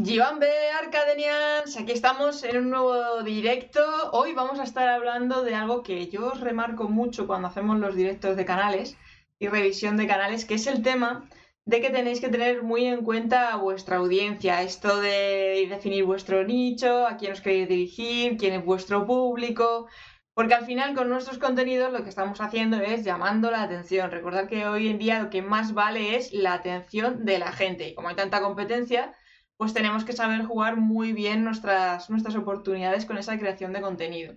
Givambe Arcadenians, aquí estamos en un nuevo directo. Hoy vamos a estar hablando de algo que yo os remarco mucho cuando hacemos los directos de canales y revisión de canales, que es el tema de que tenéis que tener muy en cuenta vuestra audiencia, esto de definir vuestro nicho, a quién os queréis dirigir, quién es vuestro público, porque al final con nuestros contenidos lo que estamos haciendo es llamando la atención. Recordad que hoy en día lo que más vale es la atención de la gente y como hay tanta competencia, pues tenemos que saber jugar muy bien nuestras, nuestras oportunidades con esa creación de contenido.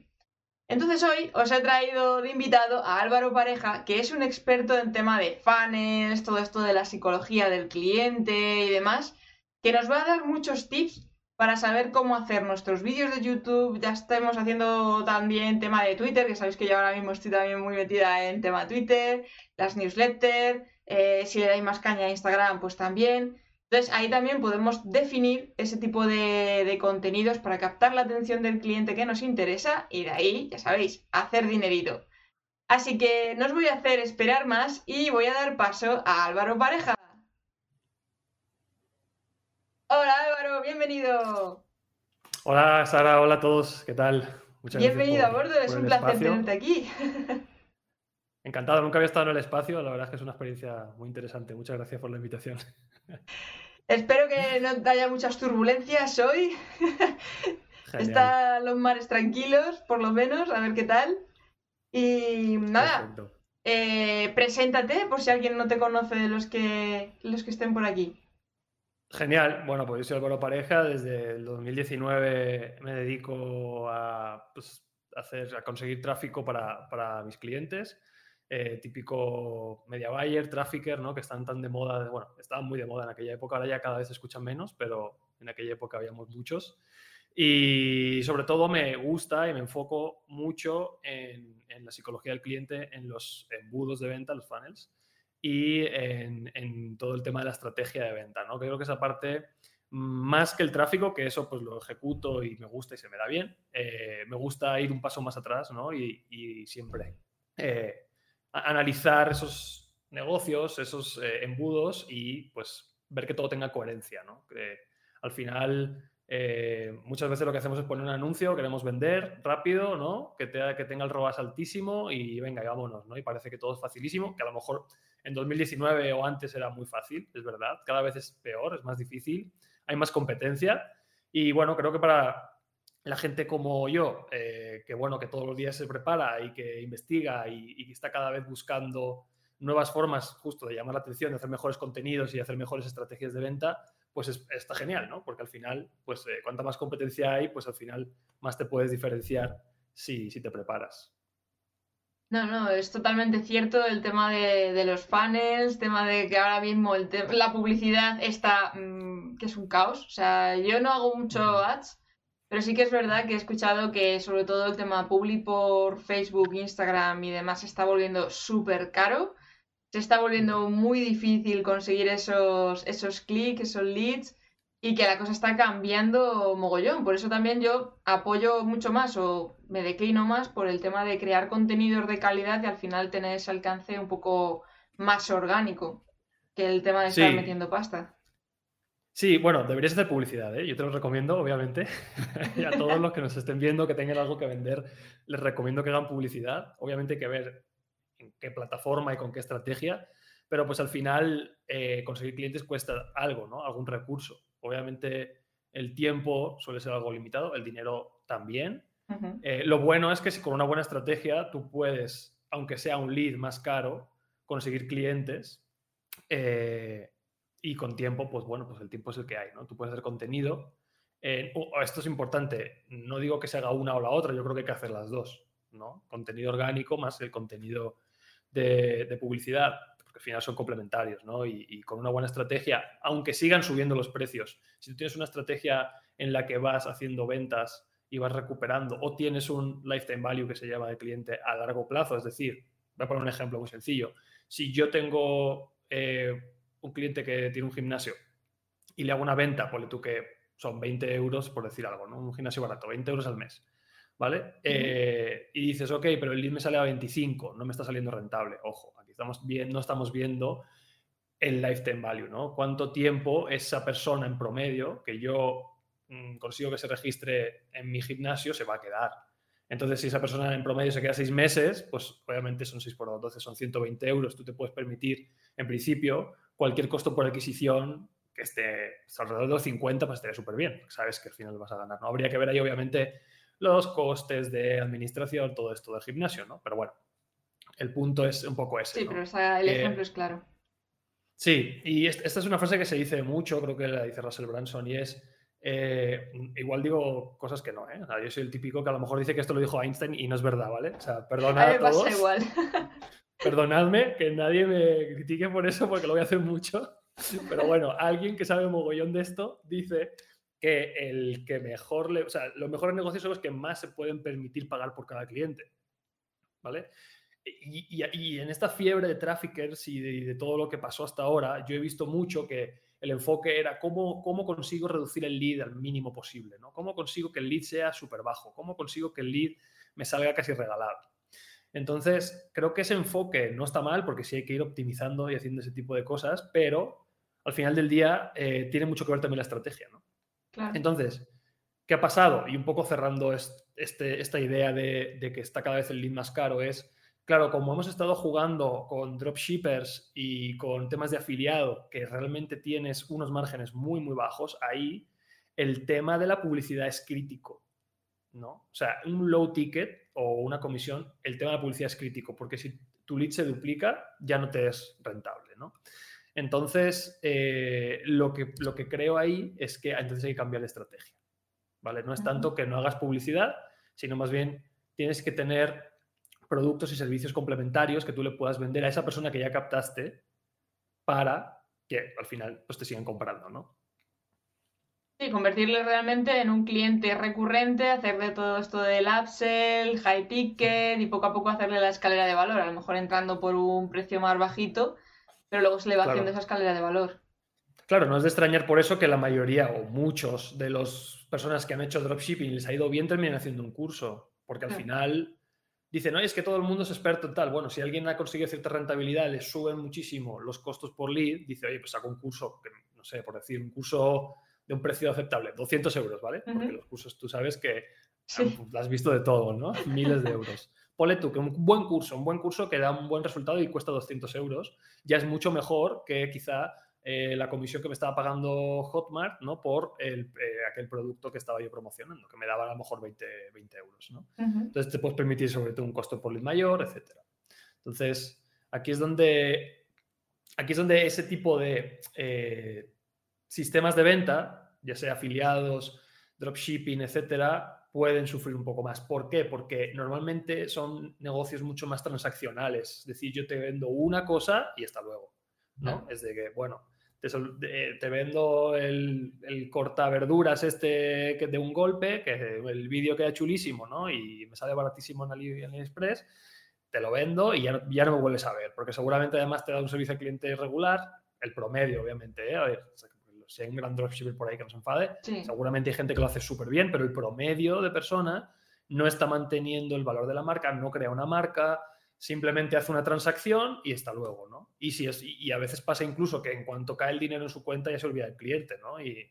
Entonces hoy os he traído de invitado a Álvaro Pareja, que es un experto en tema de fans, todo esto de la psicología del cliente y demás, que nos va a dar muchos tips para saber cómo hacer nuestros vídeos de YouTube. Ya estamos haciendo también tema de Twitter, que sabéis que yo ahora mismo estoy también muy metida en tema Twitter, las newsletters, eh, si le dais más caña a Instagram, pues también. Entonces ahí también podemos definir ese tipo de, contenidos para captar la atención del cliente que nos interesa y de ahí, ya sabéis, hacer dinerito. Así que no os voy a hacer esperar más y voy a dar paso a Álvaro Pareja. Hola Álvaro, bienvenido. Hola Sara, hola a todos, ¿qué tal? Muchas bienvenido a bordo, es un placer tenerte aquí. Encantado, nunca había estado en el espacio, la verdad es que es una experiencia muy interesante. Muchas gracias por la invitación. Espero que no haya muchas turbulencias hoy. Están los mares tranquilos, por lo menos, a ver qué tal. Y nada, eh, preséntate por si alguien no te conoce de los que, los que estén por aquí. Genial. Bueno, pues yo soy Álvaro Pareja. Desde el 2019 me dedico a, pues, hacer, a conseguir tráfico para, para mis clientes. Eh, típico media buyer, trafficker, ¿no? que están tan de moda, bueno, estaban muy de moda en aquella época, ahora ya cada vez se escuchan menos, pero en aquella época habíamos muchos. Y sobre todo me gusta y me enfoco mucho en, la psicología del cliente, en los embudos de venta, los funnels, y en, todo el tema de la estrategia de venta. ¿no? Creo que esa parte, más que el tráfico, que eso pues lo ejecuto y me gusta y se me da bien, eh, me gusta ir un paso más atrás ¿no? y, siempre eh, analizar esos negocios, esos eh, embudos y pues ver que todo tenga coherencia, ¿no? al final eh, muchas veces lo que hacemos es poner un anuncio, queremos vender rápido, ¿no? Que, que tenga el ROAS altísimo y venga, y vámonos, ¿no? Y parece que todo es facilísimo, que a lo mejor en 2019 o antes era muy fácil, es verdad, cada vez es peor, es más difícil, hay más competencia y bueno, creo que para la gente como yo, eh, que bueno, que todos los días se prepara y que investiga y, está cada vez buscando nuevas formas justo de llamar la atención, de hacer mejores contenidos y hacer mejores estrategias de venta, pues está genial, ¿no? Porque al final, pues eh, cuanta más competencia hay, pues al final más te puedes diferenciar si, si te preparas. No, no, es totalmente cierto el tema de, los funnels, tema de que ahora mismo el la publicidad está, mm, que es un caos. O sea, yo no hago mucho ads, pero sí que es verdad que he escuchado que sobre todo el tema public por Facebook, Instagram y demás se está volviendo súper caro. Se está volviendo muy difícil conseguir esos, esos clics, esos leads y que la cosa está cambiando mogollón. Por eso también yo apoyo mucho más o me declino más por el tema de crear contenidos de calidad y al final tener ese alcance un poco más orgánico que el tema de estar metiendo pasta. Sí, bueno, deberías hacer publicidad, ¿eh? Yo te lo recomiendo, obviamente. y a todos los que nos estén viendo que tengan algo que vender, les recomiendo que hagan publicidad. Obviamente hay que ver en qué plataforma y con qué estrategia, pero pues al final eh, conseguir clientes cuesta algo, ¿no? Algún recurso. Obviamente el tiempo suele ser algo limitado, el dinero también. Eh, lo bueno es que si con una buena estrategia tú puedes, aunque sea un lead más caro, conseguir clientes. Eh, y con tiempo, pues bueno, pues el tiempo es el que hay, ¿no? Tú puedes hacer contenido. esto es importante, no digo que se haga una o la otra, yo creo que hay que hacer las dos, ¿no? Contenido orgánico más el contenido de, publicidad, porque al final son complementarios, ¿no? Y, con una buena estrategia, aunque sigan subiendo los precios, si tú tienes una estrategia en la que vas haciendo ventas y vas recuperando, o tienes un lifetime value que se llama de cliente a largo plazo, es decir, voy a poner un ejemplo muy sencillo, si yo tengo... Eh, un cliente que tiene un gimnasio y le hago una venta, ponle tú que son 20 euros, por decir algo, ¿no? Un gimnasio barato, 20 euros al mes, ¿vale? Eh, y dices, ok, pero el lead me sale a 25, no me está saliendo rentable. Ojo, aquí estamos bien, no estamos viendo el lifetime value, ¿no? Cuánto tiempo esa persona en promedio que yo mm, consigo que se registre en mi gimnasio se va a quedar. Entonces, si esa persona en promedio se queda seis meses, pues obviamente son 6 por 2, entonces son 120 euros. Tú te puedes permitir, en principio, cualquier costo por adquisición que esté alrededor de los 50, pues estaría súper bien. Sabes que al final vas a ganar. ¿no? Habría que ver ahí, obviamente, los costes de administración, todo esto del gimnasio, ¿no? Pero bueno, el punto es un poco ese. Sí, pero el ejemplo es claro. Sí, y esta es una frase que se dice mucho, creo que la dice Russell Branson, y es, eh, igual digo cosas que no, ¿eh? yo soy el típico que a lo mejor dice que esto lo dijo Einstein y no es verdad, ¿vale? O sea, perdonad a, todos. igual. Perdonadme que nadie me critique por eso porque lo voy a hacer mucho. Pero bueno, alguien que sabe mogollón de esto dice que el que mejor le, o sea, los mejores negocios son los que más se pueden permitir pagar por cada cliente. ¿Vale? Y, en esta fiebre de traffickers y de, todo lo que pasó hasta ahora, yo he visto mucho que el enfoque era cómo, cómo consigo reducir el lead al mínimo posible, ¿no? Cómo consigo que el lead sea súper bajo, cómo consigo que el lead me salga casi regalado. Entonces, creo que ese enfoque no está mal porque sí hay que ir optimizando y haciendo ese tipo de cosas, pero al final del día eh, tiene mucho que ver también la estrategia, ¿no? Entonces, ¿qué ha pasado? Y un poco cerrando este, esta idea de, de que está cada vez el lead más caro es Claro, como hemos estado jugando con dropshippers y con temas de afiliado, que realmente tienes unos márgenes muy, muy bajos, ahí el tema de la publicidad es crítico. ¿no? O sea, un low ticket o una comisión, el tema de la publicidad es crítico, porque si tu lead se duplica, ya no te es rentable. ¿no? Entonces, eh, lo, que, lo que creo ahí es que entonces hay que cambiar de estrategia. ¿vale? No es tanto que no hagas publicidad, sino más bien tienes que tener productos y servicios complementarios que tú le puedas vender a esa persona que ya captaste para que al final pues, te sigan comprando, ¿no? Sí, convertirle realmente en un cliente recurrente, hacerle todo esto del upsell, high ticket y poco a poco hacerle la escalera de valor, a lo mejor entrando por un precio más bajito, pero luego se le va haciendo esa escalera de valor. Claro, no es de extrañar por eso que la mayoría o muchos de las personas que han hecho dropshipping les ha ido bien terminan haciendo un curso, porque al final dicen, no, es que todo el mundo es experto en tal. Bueno, si alguien ha conseguido cierta rentabilidad, le suben muchísimo los costos por lead, dice, oye, pues saco un curso, no sé, por decir, un curso de un precio aceptable, 200 euros, ¿vale? Porque los cursos tú sabes que has visto de todo, ¿no? Miles de euros. Ponle tú que un buen curso, un buen curso que da un buen resultado y cuesta 200 euros, ya es mucho mejor que quizá eh, la comisión que me estaba pagando Hotmart ¿no? por el, eh, aquel producto que estaba yo promocionando, que me daba a lo mejor 20, 20 euros. ¿no? Entonces te puedes permitir sobre todo un costo por lead mayor, etc. Entonces, aquí es donde, aquí es donde ese tipo de eh, sistemas de venta, ya sea afiliados, dropshipping, etcétera, pueden sufrir un poco más. ¿Por qué? Porque normalmente son negocios mucho más transaccionales. Es decir, yo te vendo una cosa y hasta luego. ¿no? Es de que, bueno, te, vendo el, el, corta verduras este que de un golpe, que el vídeo queda chulísimo, ¿no? Y me sale baratísimo en AliExpress, te lo vendo y ya ya no me vuelves a ver, porque seguramente además te da un servicio al cliente regular, el promedio, obviamente, ¿eh? A ver, si hay un gran dropshipper por ahí que nos enfade, seguramente hay gente que lo hace súper bien, pero el promedio de persona no está manteniendo el valor de la marca, no crea una marca, simplemente hace una transacción y está luego, ¿no? Y, si es, y a veces pasa incluso que en cuanto cae el dinero en su cuenta ya se olvida el cliente, ¿no? Y,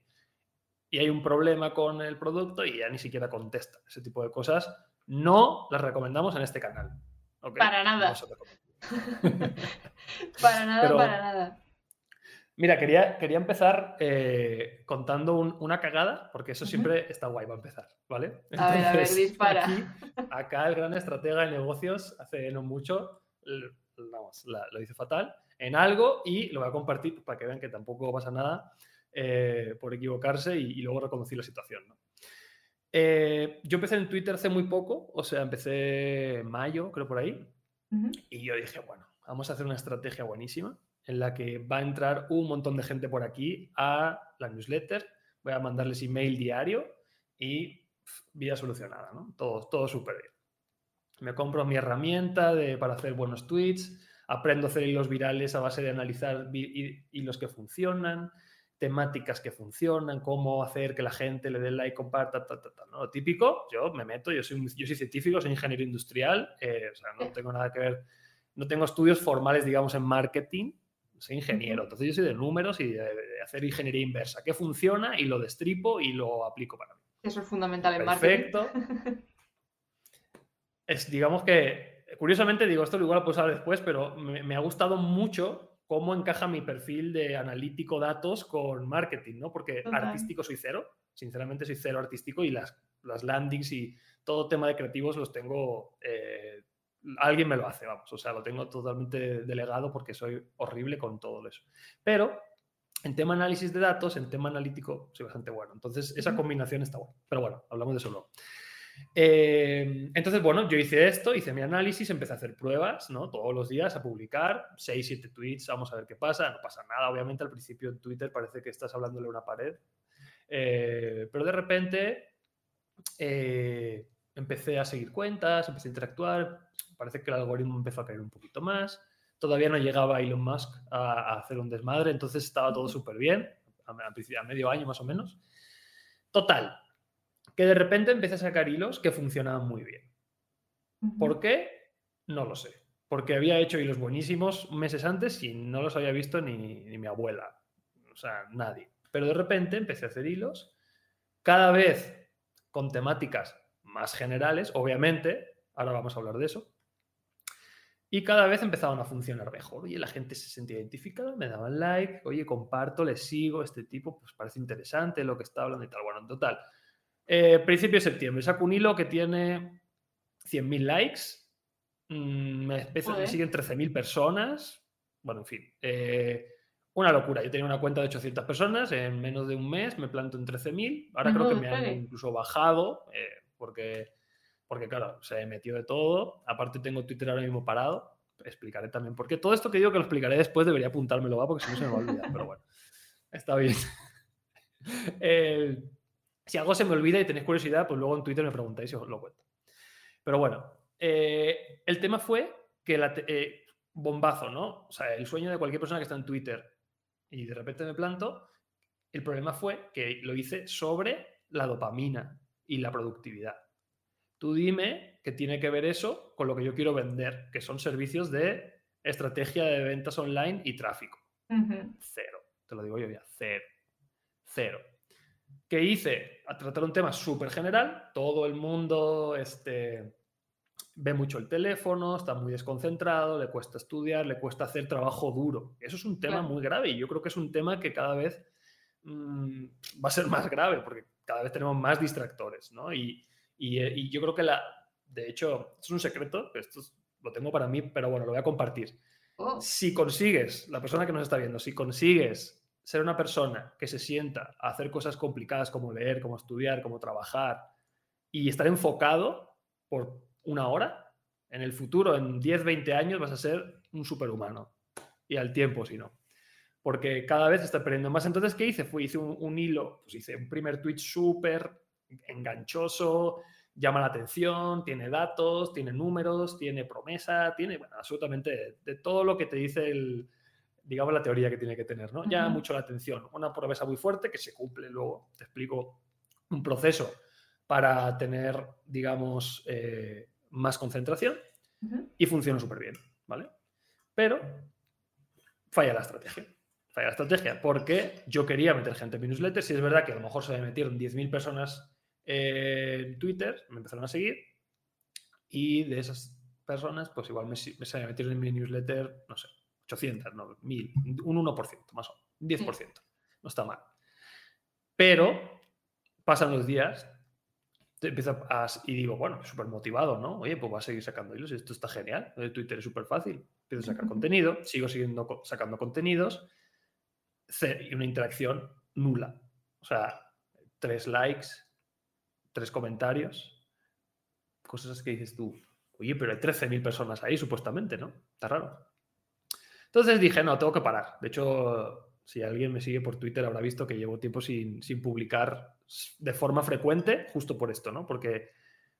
hay un problema con el producto y ya ni siquiera contesta. Ese tipo de cosas no las recomendamos en este canal. Para nada. para nada, para nada. Mira, quería, quería empezar eh, contando una cagada, porque eso siempre está guay para empezar, ¿vale? a ver, a ver, dispara. acá el gran estratega de negocios hace no mucho, vamos, lo hice fatal en algo y lo voy a compartir para que vean que tampoco pasa nada eh, por equivocarse y, luego reconocí la situación, ¿no? Eh, yo empecé en Twitter hace muy poco, o sea, empecé en mayo, creo por ahí, y yo dije, bueno, vamos a hacer una estrategia buenísima en la que va a entrar un montón de gente por aquí a la newsletter, voy a mandarles email diario y vida solucionada, ¿no? Todo, todo súper bien. Me compro mi herramienta de, para hacer buenos tweets, aprendo a hacer hilos virales a base de analizar hilos que funcionan, temáticas que funcionan, cómo hacer que la gente le dé like, comparta, ta, ta, ta, ¿no? Lo típico, yo me meto, yo soy, yo soy científico, soy ingeniero industrial, eh, o sea, no tengo nada que ver, no tengo estudios formales, digamos, en marketing, soy ingeniero, entonces yo soy de números y de, hacer ingeniería inversa, ¿Qué funciona y lo destripo y lo aplico para mí. Eso es fundamental en Perfecto. es, digamos que, curiosamente, digo, esto igual lo puedo saber después, pero me, ha gustado mucho cómo encaja mi perfil de analítico datos con marketing, ¿no? Porque artístico soy cero, sinceramente soy cero artístico y las, las landings y todo tema de creativos los tengo eh, alguien me lo hace, vamos, o sea, lo tengo totalmente delegado porque soy horrible con todo eso. Pero en tema análisis de datos, en tema analítico, soy bastante bueno. Entonces, esa combinación está buena. Pero bueno, hablamos de eso luego. Eh, entonces, bueno, yo hice esto, hice mi análisis, empecé a hacer pruebas, ¿no? Todos los días a publicar, 6, 7 tweets, vamos a ver qué pasa. No pasa nada, obviamente, al principio en Twitter parece que estás hablándole a una pared. Eh, pero de repente eh, empecé a seguir cuentas, empecé a interactuar, parece que el algoritmo empezó a caer un poquito más. Todavía no llegaba Elon Musk a, hacer un desmadre, entonces estaba todo súper bien, a, medio año más o menos. Total, que de repente empecé a sacar hilos que funcionaban muy bien. ¿Por qué? No lo sé. Porque había hecho hilos buenísimos meses antes y no los había visto ni, ni mi abuela. O sea, nadie. Pero de repente empecé a hacer hilos, cada vez con temáticas más generales, obviamente, ahora vamos a hablar de eso, y cada vez empezaban a funcionar mejor. Oye, la gente se sentía identificada, me daban like, oye, comparto, le sigo, este tipo, pues parece interesante lo que está hablando y tal. Bueno, en total, eh, principio de septiembre, saco un hilo que tiene 100.000 likes, mm, me, me, siguen 13.000 personas, bueno, en fin, eh, una locura. Yo tenía una cuenta de 800 personas, en menos de un mes me planto en 13.000, ahora creo que me han incluso bajado, eh, porque porque claro, se metió de todo. Aparte tengo Twitter ahora mismo parado. Explicaré también por qué. Todo esto que digo que lo explicaré después debería apuntármelo, ¿va? porque si no se me va a olvidar. Pero bueno, está bien. si algo se me olvida y tenéis curiosidad, pues luego en Twitter me preguntáis y os lo cuento. Pero bueno, eh, el tema fue que la eh, bombazo, ¿no? O sea, el sueño de cualquier persona que está en Twitter y de repente me planto, el problema fue que lo hice sobre la dopamina y la productividad. Tú dime qué tiene que ver eso con lo que yo quiero vender, que son servicios de estrategia de ventas online y tráfico. Cero. Te lo digo yo ya, cero. Cero. ¿Qué hice? A tratar un tema súper general. Todo el mundo este, ve mucho el teléfono, está muy desconcentrado, le cuesta estudiar, le cuesta hacer trabajo duro. Eso es un tema muy grave y yo creo que es un tema que cada vez mm, va a ser más grave porque cada vez tenemos más distractores, ¿no? Y, eh, y, yo creo que la, de hecho, es un secreto, esto lo tengo para mí, pero bueno, lo voy a compartir. Oh. Si consigues, la persona que nos está viendo, si consigues ser una persona que se sienta a hacer cosas complicadas como leer, como estudiar, como trabajar y estar enfocado por una hora, en el futuro, en 10, 20 años, vas a ser un superhumano. Y al tiempo, si no. Porque cada vez está perdiendo más. Entonces, ¿qué hice? Fui, hice un, un hilo, pues hice un primer tweet súper enganchoso, llama la atención, tiene datos, tiene números, tiene promesa, tiene absolutamente de, todo lo que te dice el, digamos, la teoría que tiene que tener, ¿no? Llama mucho la atención. Una promesa muy fuerte que se cumple. Luego te explico un proceso para tener, digamos, eh, más concentración y funciona súper bien, ¿vale? Pero falla la estrategia. Falla la estrategia porque yo quería meter gente en mi newsletter. Si es verdad que a lo mejor se me metieron 10.000 personas en Twitter, me empezaron a seguir y de esas personas, pues igual me, me metieron en mi newsletter, no sé, 800, no, 1000, un 1%, más o menos, 10%. No está mal. Pero pasan los días empiezo a, y digo, bueno, súper motivado, ¿no? Oye, pues voy a seguir sacando hilos, esto está genial. Twitter es súper fácil. Empiezo a sacar contenido, sigo siguiendo sacando contenidos una interacción nula. O sea, tres likes, tres comentarios, cosas que dices tú, oye, pero hay 13.000 personas ahí supuestamente, ¿no? Está raro. Entonces dije, no, tengo que parar. De hecho, si alguien me sigue por Twitter habrá visto que llevo tiempo sin, publicar de forma frecuente, justo por esto, ¿no? Porque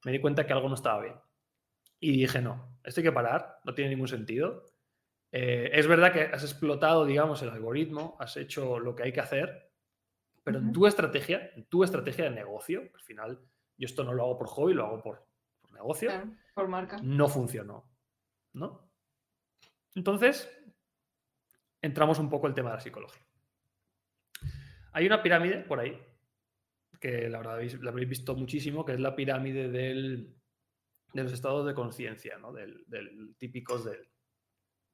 me di cuenta que algo no estaba bien. Y dije, no, esto hay que parar, no tiene ningún sentido. Eh, es verdad que has explotado, digamos, el algoritmo, has hecho lo que hay que hacer, pero en tu estrategia, en tu estrategia de negocio, al final, yo esto no lo hago por hobby, lo hago por, negocio, por marca. no funcionó. ¿No? Entonces, entramos un poco el tema de la psicología. Hay una pirámide por ahí, que la verdad la habéis visto muchísimo, que es la pirámide del, de los estados de conciencia, ¿no? del, del, típicos del,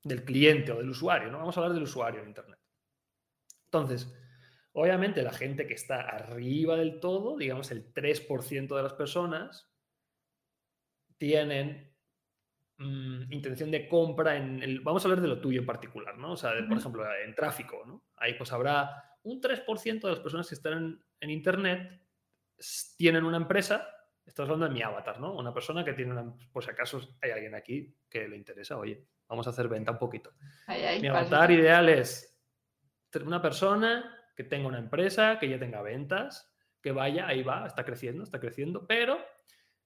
del cliente o del usuario. ¿no? Vamos a hablar del usuario en Internet. Entonces, obviamente la gente que está arriba del todo, digamos el 3% de las personas, tienen mm, intención de compra en el... Vamos a hablar de lo tuyo en particular, ¿no? O sea, por ejemplo, en tráfico, ¿no? Ahí pues habrá un 3% de las personas que están en, Internet tienen una empresa, estás hablando de mi avatar, ¿no? Una persona que tiene una... Por si acaso hay alguien aquí que le interesa, oye, vamos a hacer venta un poquito. mi avatar ideal es una persona que tenga una empresa, que ya tenga ventas, que vaya, ahí va, está creciendo, está creciendo, pero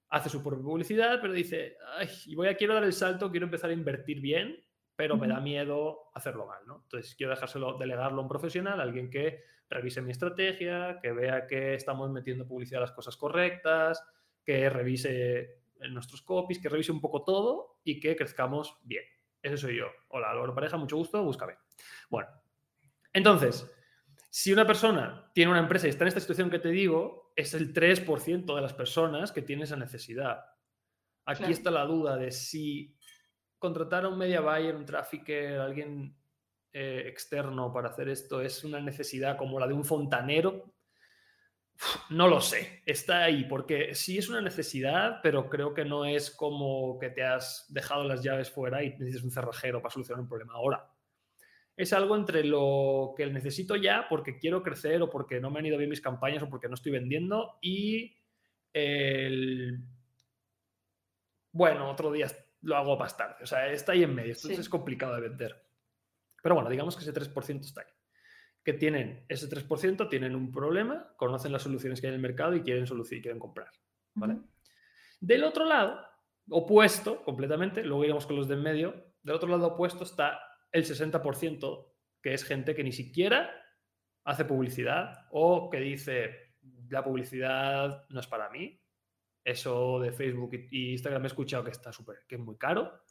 hace su propia publicidad, pero dice, ay, voy a, quiero dar el salto, quiero empezar a invertir bien, pero me da miedo hacerlo mal, ¿no? Entonces quiero dejárselo, delegarlo a un profesional, alguien que revise mi estrategia, que vea que estamos metiendo publicidad a las cosas correctas, que revise nuestros copies, que revise un poco todo y que crezcamos bien. Ese soy yo. Hola, Álvaro Pareja, mucho gusto, búscame. Bueno, entonces, si una persona tiene una empresa y está en esta situación que te digo, es el 3% de las personas que tienen esa necesidad. Aquí está la duda de si contratar a un media buyer, un trafficker, alguien eh, externo para hacer esto es una necesidad como la de un fontanero. No lo sé, está ahí, porque sí es una necesidad, pero creo que no es como que te has dejado las llaves fuera y necesitas un cerrajero para solucionar un problema ahora es algo entre lo que necesito ya porque quiero crecer o porque no me han ido bien mis campañas o porque no estoy vendiendo y el... Bueno, otro día lo hago más tarde. O sea, está ahí en medio. Entonces es complicado de vender. Pero bueno, digamos que ese 3% está ahí. Que tienen ese 3%, tienen un problema, conocen las soluciones que hay en el mercado y quieren, y quieren comprar. ¿vale? Del otro lado, opuesto completamente, luego iremos con los de en medio, del otro lado opuesto está el 60% que es gente que ni siquiera hace publicidad o que dice la publicidad no es para mí. Eso de Facebook y Instagram he escuchado que está súper, que es muy caro,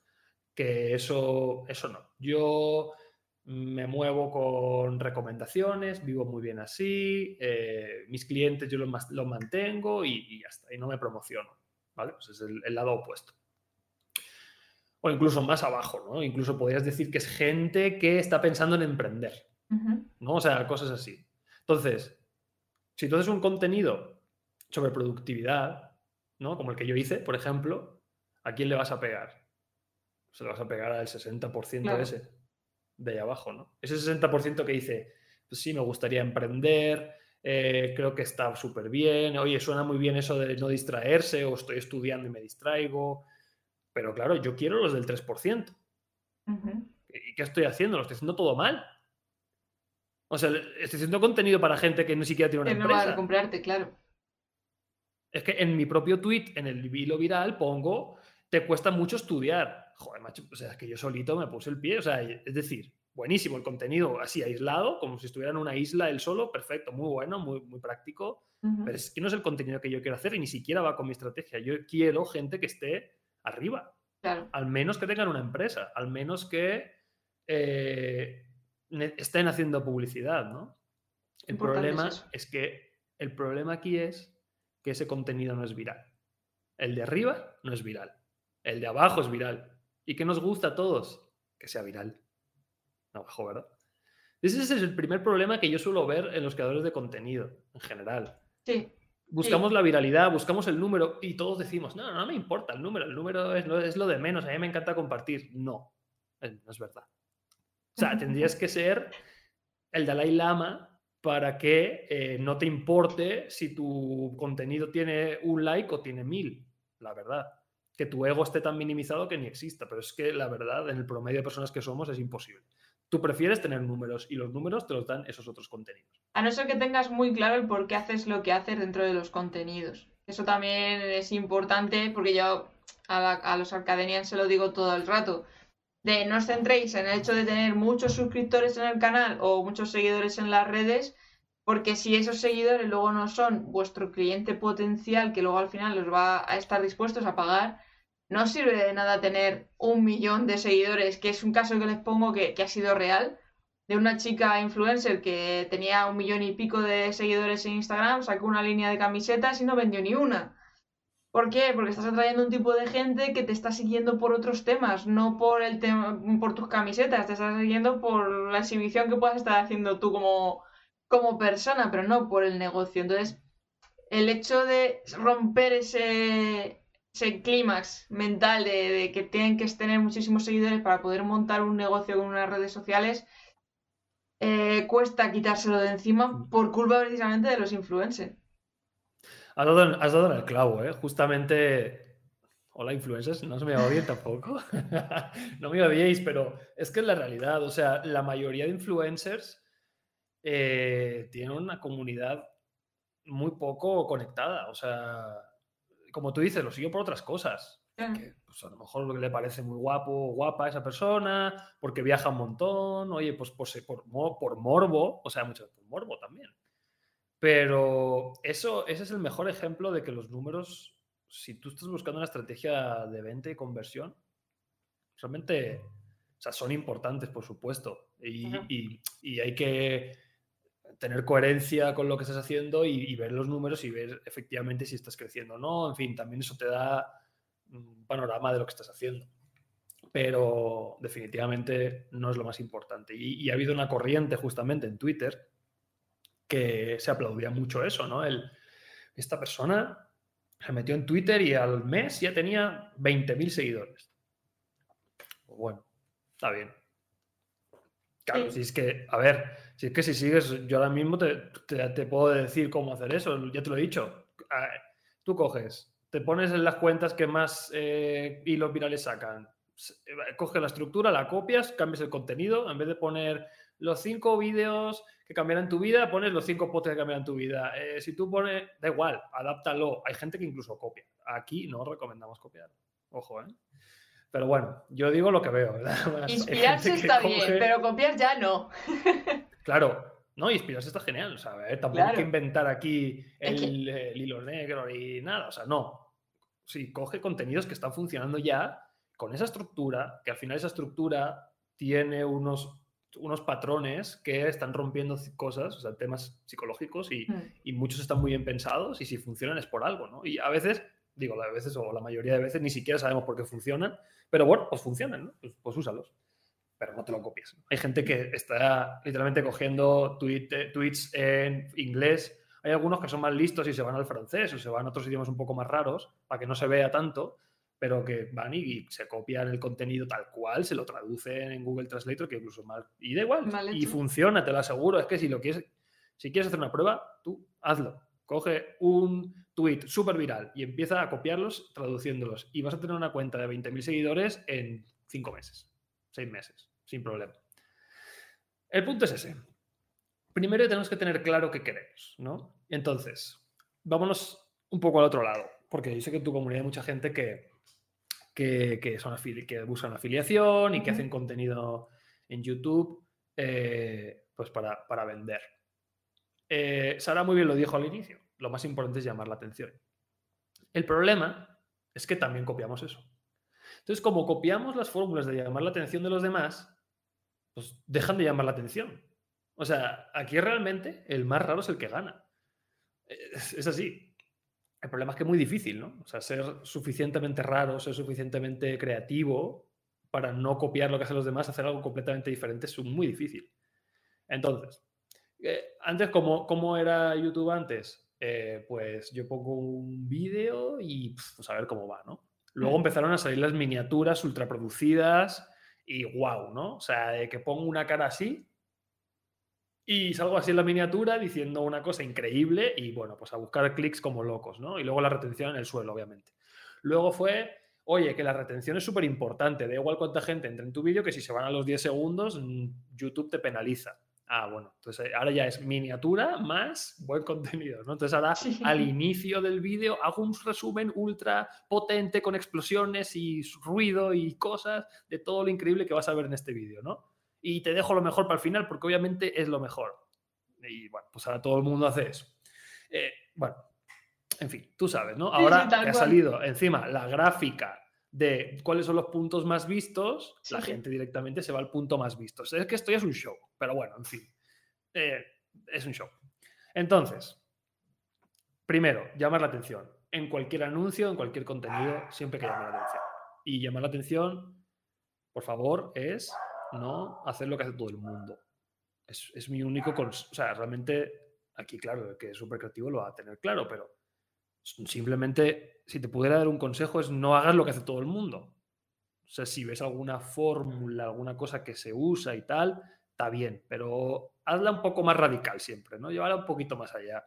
que eso, eso no. Yo me muevo con recomendaciones, vivo muy bien así, eh, mis clientes yo los, mantengo y, ya está, y no me promociono. ¿vale? Pues es el lado opuesto o incluso más abajo, ¿no? Incluso podrías decir que es gente que está pensando en emprender, ¿no? O sea, cosas así. Entonces, si tú haces un contenido sobre productividad, ¿no? Como el que yo hice, por ejemplo, ¿a quién le vas a pegar? Se le vas a pegar al 60% de ese, de ahí abajo, ¿no? Ese 60% que dice, pues sí, me gustaría emprender, eh, creo que está súper bien, oye, suena muy bien eso de no distraerse, o estoy estudiando y me distraigo, pero claro, yo quiero los del 3%. ¿Y qué estoy haciendo? Lo estoy haciendo todo mal. O sea, estoy haciendo contenido para gente que ni siquiera tiene una empresa. No va a comprarte, claro. Es que en mi propio tweet, en el hilo viral, pongo, te cuesta mucho estudiar. Joder, macho, o sea, es que yo solito me puse el pie. O sea, es decir, buenísimo el contenido así aislado, como si estuviera en una isla él solo, perfecto, muy bueno, muy, muy práctico. Pero es que no es el contenido que yo quiero hacer y ni siquiera va con mi estrategia. Yo quiero gente que esté arriba. Al menos que tengan una empresa, al menos que eh, estén haciendo publicidad, ¿no? El problema es, que el problema aquí es que ese contenido no es viral. El de arriba no es viral. El de abajo es viral. ¿Y qué nos gusta a todos? Que sea viral. Abajo, ¿verdad? Ese es el primer problema que yo suelo ver en los creadores de contenido, en general. Sí. Buscamos la viralidad, buscamos el número y todos decimos, no, no me importa el número, el número es, es lo de menos, a mí me encanta compartir. No, eh, no es verdad. O sea, tendrías que ser el Dalai Lama para que eh, no te importe si tu contenido tiene un like o tiene mil, la verdad. Que tu ego esté tan minimizado que ni exista, pero es que la verdad, en el promedio de personas que somos, es imposible. Tú prefieres tener números y los números te los dan esos otros contenidos. A no ser que tengas muy claro el por qué haces lo que haces dentro de los contenidos. Eso también es importante porque yo a, los arcadenians se lo digo todo el rato. De no os centréis en el hecho de tener muchos suscriptores en el canal o muchos seguidores en las redes, porque si esos seguidores luego no son vuestro cliente potencial que luego al final los va a estar dispuestos a pagar, no sirve de nada tener un millón de seguidores, que es un caso que les pongo que, ha sido real. de una chica influencer que tenía un millón y pico de seguidores en Instagram, sacó una línea de camisetas y no vendió ni una. ¿Por qué? Porque estás atrayendo un tipo de gente que te está siguiendo por otros temas, no por el tema, por tus camisetas, te estás siguiendo por la exhibición que puedas estar haciendo tú como, como persona, pero no por el negocio. Entonces, el hecho de romper ese, ese clímax mental de, de, que tienen que tener muchísimos seguidores para poder montar un negocio con unas redes sociales eh, cuesta quitárselo de encima mm. por culpa precisamente de los influencers. Has dado, has dado en el clavo, ¿eh? Justamente. Hola, influencers, no se me odien tampoco. no me odiéis, pero es que es la realidad. O sea, la mayoría de influencers eh, tienen una comunidad muy poco conectada. O sea, como tú dices, lo sigo por otras cosas. Que, pues a lo mejor le parece muy guapo o guapa a esa persona, porque viaja un montón, oye, pues por, por, por morbo, o sea, mucho por morbo también. Pero eso, ese es el mejor ejemplo de que los números, si tú estás buscando una estrategia de venta y conversión, realmente, o sea, son importantes, por supuesto, y, y, y hay que tener coherencia con lo que estás haciendo y, y, ver los números y ver efectivamente si estás creciendo o no. En fin, también eso te da un panorama de lo que estás haciendo. Pero definitivamente no es lo más importante. Y, ha habido una corriente justamente en Twitter que se aplaudía mucho eso, ¿no? El, esta persona se metió en Twitter y al mes ya tenía 20.000 seguidores. Bueno, está bien. Claro, si es que, a ver, si es que si sigues, yo ahora mismo te, te puedo decir cómo hacer eso, ya te lo he dicho. Tú coges te pones en las cuentas que más eh, hilos virales sacan. Eh, coges la estructura, la copias, cambias el contenido. En vez de poner los cinco vídeos que cambiarán tu vida, pones los cinco posts que cambiarán tu vida. Eh, si tú pones, da igual, adáptalo. Hay gente que incluso copia. Aquí no recomendamos copiar. Ojo, ¿eh? Pero bueno, yo digo lo que veo. Inspirarse está bien, pero copiar ya no. claro, no, inspirarse está genial. O sea, tampoco hay que inventar aquí el, hilo negro y nada. O sea, no. Sí, coge contenidos que están funcionando ya con esa estructura, que al final esa estructura tiene unos, unos patrones que están rompiendo cosas, o sea, temas psicológicos y, mm. y, muchos están muy bien pensados y si funcionan es por algo, ¿no? Y a veces, digo, a veces o la mayoría de veces ni siquiera sabemos por qué funcionan, pero bueno, pues funcionan, ¿no? Pues, pues úsalos pero no te lo copies. Hay gente que está literalmente cogiendo eh, tweets en inglés. Hay algunos que son más listos y se van al francés o se van a otros idiomas un poco más raros para que no se vea tanto, pero que van y, se copian el contenido tal cual, se lo traducen en Google Translator, que incluso mal. Y da igual. y funciona, te lo aseguro. Es que si lo quieres, si quieres hacer una prueba, tú hazlo. Coge un tweet súper viral y empieza a copiarlos traduciéndolos. Y vas a tener una cuenta de 20.000 seguidores en 5 meses, 6 meses sin problema. El punto es ese. Primero tenemos que tener claro qué queremos, ¿no? Entonces, vámonos un poco al otro lado, porque yo sé que en tu comunidad hay mucha gente que, que, son que buscan afiliación y que hacen contenido en YouTube eh, pues para, para vender. Eh, Sara muy bien lo dijo al inicio, lo más importante es llamar la atención. El problema es que también copiamos eso. Entonces, como copiamos las fórmulas de llamar la atención de los demás, pues dejan de llamar la atención. O sea, aquí realmente el más raro es el que gana. Es, así. El problema es que es muy difícil, ¿no? O sea, ser suficientemente raro, ser suficientemente creativo para no copiar lo que hacen los demás, hacer algo completamente diferente es muy difícil. Entonces, eh, antes, ¿cómo, ¿cómo, era YouTube antes? Eh, pues yo pongo un vídeo y pues a ver cómo va, ¿no? Luego mm. empezaron a salir las miniaturas ultraproducidas y wow, ¿no? O sea, de que pongo una cara así y salgo así en la miniatura diciendo una cosa increíble y bueno, pues a buscar clics como locos, ¿no? Y luego la retención en el suelo, obviamente. Luego fue, oye, que la retención es súper importante, da igual cuánta gente entra en tu vídeo, que si se van a los 10 segundos, mm, YouTube te penaliza. Ah, bueno, entonces ahora ya es miniatura más buen contenido, ¿no? Entonces ahora al inicio del vídeo hago un resumen ultra potente con explosiones y ruido y cosas de todo lo increíble que vas a ver en este vídeo, ¿no? Y te dejo lo mejor para el final porque obviamente es lo mejor. Y bueno, pues ahora todo el mundo hace eso. Eh, bueno, en fin, tú sabes, ¿no? Ahora que ha salido encima la gráfica de cuáles son los puntos más vistos, la gente directamente se va al punto más visto. Es que esto ya es un show, pero bueno, en fin, eh, es un show. Entonces, primero, llamar la atención. En cualquier anuncio, en cualquier contenido, siempre que llamar la atención. Y llamar la atención, por favor, es no hacer lo que hace todo el mundo. Es, es mi único... O sea, realmente, aquí, claro, el que es súper creativo lo va a tener claro, pero Simplemente, si te pudiera dar un consejo, es no hagas lo que hace todo el mundo. O sea, si ves alguna fórmula, alguna cosa que se usa y tal, está bien, pero hazla un poco más radical siempre, ¿no? Llévala un poquito más allá.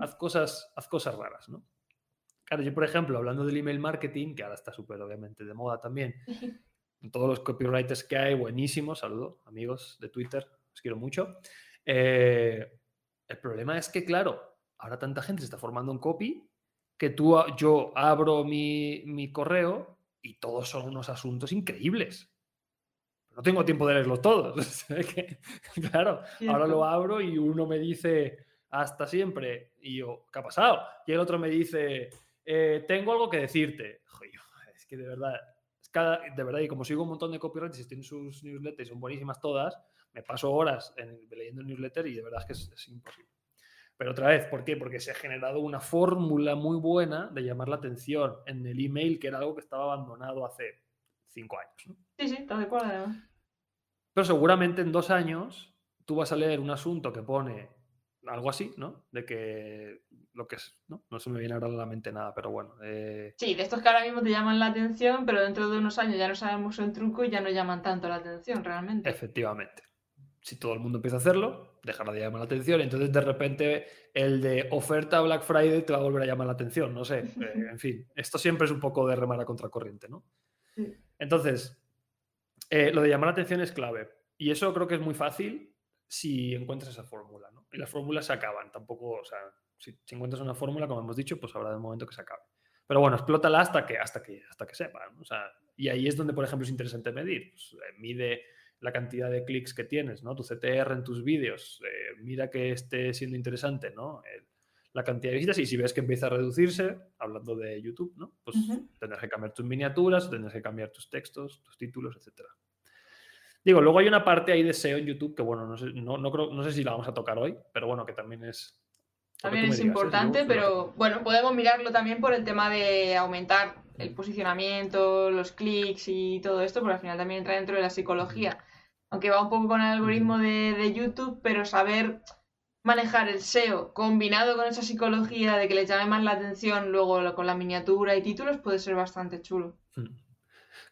haz, cosas, haz cosas raras, ¿no? Claro, yo, por ejemplo, hablando del email marketing, que ahora está súper, obviamente, de moda también, todos los copywriters que hay, buenísimos, saludo, amigos de Twitter, os quiero mucho. Eh, el problema es que, claro, ahora tanta gente se está formando en copy que tú, yo abro mi, correo y todos son unos asuntos increíbles. No tengo tiempo de leerlos todos. claro, ahora lo abro y uno me dice hasta siempre. Y yo, ¿qué ha pasado? Y el otro me dice, eh, tengo algo que decirte. es que de verdad, cada, de verdad, y como sigo un montón de copywriters y tienen sus newsletters y son buenísimas todas, me paso horas leyendo el newsletter y de verdad es que es imposible. Pero otra vez, ¿por qué? Porque se ha generado una fórmula muy buena de llamar la atención en el email, que era algo que estaba abandonado hace cinco años. Sí, sí, está de acuerdo. Pero seguramente en dos años tú vas a leer un asunto que pone algo así, ¿no? De que lo que es, ¿no? No se me viene ahora a la mente nada, pero bueno. Eh sí, de estos que ahora mismo te llaman la atención, pero dentro de unos años ya no sabemos el truco y ya no llaman tanto la atención realmente. Efectivamente si todo el mundo empieza a hacerlo, dejará de llamar la atención. Entonces, de repente, el de oferta Black Friday te va a volver a llamar la atención. No sé. Eh, en fin, esto siempre es un poco de remar a contracorriente, ¿no? Entonces, eh, lo de llamar la atención es clave. Y eso creo que es muy fácil si encuentras esa fórmula, ¿no? Y las fórmulas se acaban. Tampoco, o sea, si, encuentras una fórmula, como hemos dicho, pues habrá el momento que se acabe. Pero bueno, explótala hasta que, hasta que, hasta que sepa. O sea, y ahí es donde, por ejemplo, es interesante medir. Pues, eh, mide la cantidad de clics que tienes, ¿no? Tu CTR en tus vídeos, eh, mira que esté siendo interesante, ¿no? la cantidad de visitas y si ves que empieza a reducirse, hablando de YouTube, ¿no? Pues tendrás que cambiar tus miniaturas, tendrás que cambiar tus textos, tus títulos, etc. Digo, luego hay una parte ahí de SEO en YouTube que, bueno, no sé, no, no, creo, no sé si la vamos a tocar hoy, pero bueno, que también es... También es ¿eh? importante, pero bueno, podemos mirarlo también por el tema de aumentar el posicionamiento, los clics y todo esto, porque al final también entra dentro de la psicología aunque va un poco con el algoritmo de, YouTube, pero saber manejar el SEO combinado con esa psicología de que les llame más la atención luego con la miniatura y títulos puede ser bastante chulo. Hmm.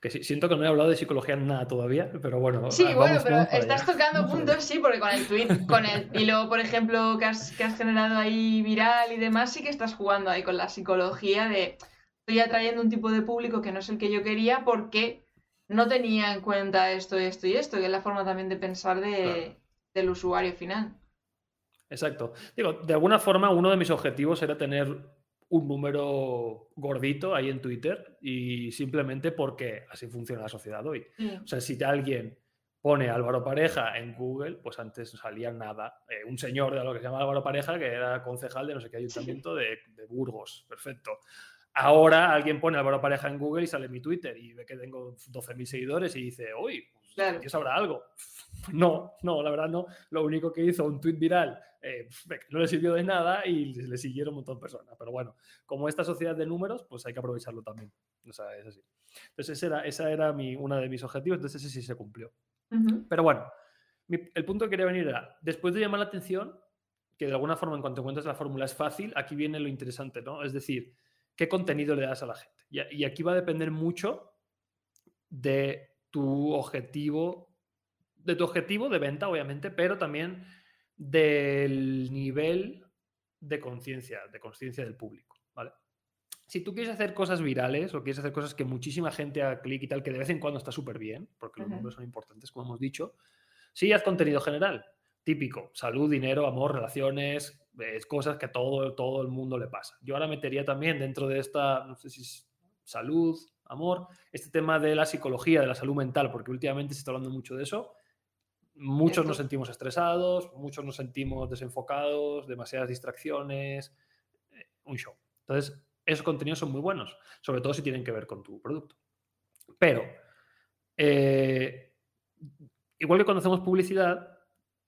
Que siento que no he hablado de psicología nada todavía, pero bueno. Sí, bueno, pero estás tocando puntos, sí, porque con el tweet, con el hilo, por ejemplo, que has, que has generado ahí viral y demás, sí que estás jugando ahí con la psicología de estoy atrayendo un tipo de público que no es el que yo quería porque no tenía en cuenta esto, esto y esto, que es la forma también de pensar del usuario final. Exacto. Digo, de alguna forma uno de mis objetivos era tener un número gordito ahí en Twitter y simplemente porque así funciona la sociedad hoy. O sea, si alguien pone Álvaro Pareja en Google, pues antes no salía nada. Eh, un señor de lo que se llama Álvaro Pareja, que era concejal de no sé qué ayuntamiento de, de Burgos. Perfecto. Ahora alguien pone Álvaro Pareja en Google y sale mi Twitter y ve que tengo 12.000 seguidores y dice, uy, pues, claro. sabrá algo. No, no, la verdad no. Lo único que hizo un tweet viral eh, no le sirvió de nada y le siguieron un montón de personas. Pero bueno, como esta sociedad de números, pues hay que aprovecharlo también. O sea, es así. Entonces, ese era, esa era mi, uno de mis objetivos, entonces ese sí se cumplió. Pero bueno, el punto que quería venir era, después de llamar la atención, que de alguna forma en cuanto encuentras la fórmula es fácil, aquí viene lo interesante, ¿no? Es decir, qué contenido le das a la gente. Y, aquí va a depender mucho de tu objetivo, de tu objetivo de venta, obviamente, pero también del nivel de conciencia, de conciencia del público, ¿vale? Si tú quieres hacer cosas virales o quieres hacer cosas que muchísima gente haga clic y tal, que de vez en cuando está súper bien, porque los números son importantes, como hemos dicho, sí haz contenido general, típico, salud, dinero, amor, relaciones, es cosas que a todo, todo el mundo le pasa. Yo ahora metería también dentro de esta, no sé si es salud, amor, este tema de la psicología, de la salud mental, porque últimamente se está hablando mucho de eso. Muchos nos sentimos estresados, muchos nos sentimos desenfocados, demasiadas distracciones, eh, un show. Entonces, esos contenidos son muy buenos, sobre todo si tienen que ver con tu producto. Pero, eh, igual que cuando hacemos publicidad,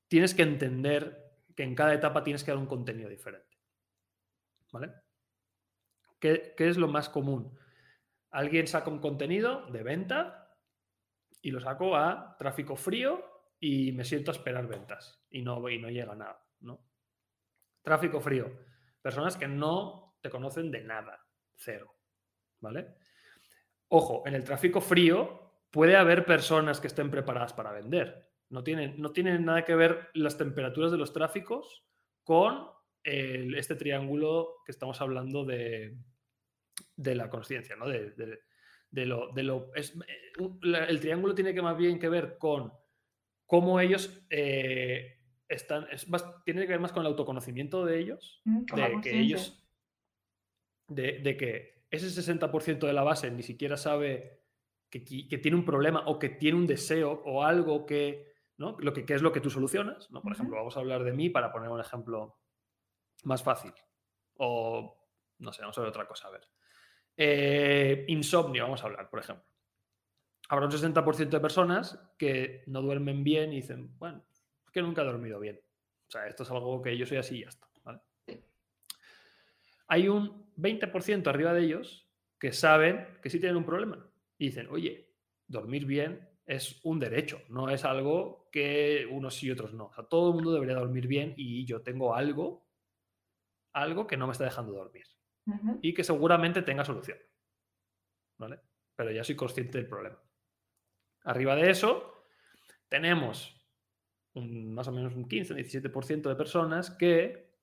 tienes que entender que en cada etapa tienes que dar un contenido diferente. ¿Vale? ¿Qué, qué es lo más común? Alguien saca un contenido de venta y lo saco a tráfico frío y me siento a esperar ventas y no, y no llega nada. ¿no? Tráfico frío. Personas que no te conocen de nada. Cero. ¿Vale? Ojo, en el tráfico frío puede haber personas que estén preparadas para vender. No tienen, no tienen nada que ver las temperaturas de los tráficos con este triángulo que estamos hablando de, de la conciencia, ¿no? De, lo, de lo es, eh, el triángulo tiene que más bien que ver con cómo ellos eh, están, es tiene que ver más con el autoconocimiento de ellos, mm, de que ellos, de, que ese 60% de la base ni siquiera sabe que, tiene un problema o que tiene un deseo o algo que, ¿no? Lo que, es lo que tú solucionas, ¿no? Por ejemplo, vamos a hablar de mí para poner un ejemplo más fácil. O, no sé, vamos a ver otra cosa, a ver. Eh, insomnio, vamos a hablar, por ejemplo. Habrá un 60% de personas que no duermen bien y dicen, bueno, es que nunca he dormido bien. O sea, esto es algo que yo soy así y ya está. Hay un 20% arriba de ellos que saben que sí tienen un problema y dicen, oye, dormir bien es un derecho, no es algo que unos y otros no. O sea, todo el mundo debería dormir bien y yo tengo algo, algo que no me está dejando dormir y que seguramente tenga solución. ¿Vale? Pero ya soy consciente del problema. Arriba de eso, tenemos más o menos un 15, 17% de personas que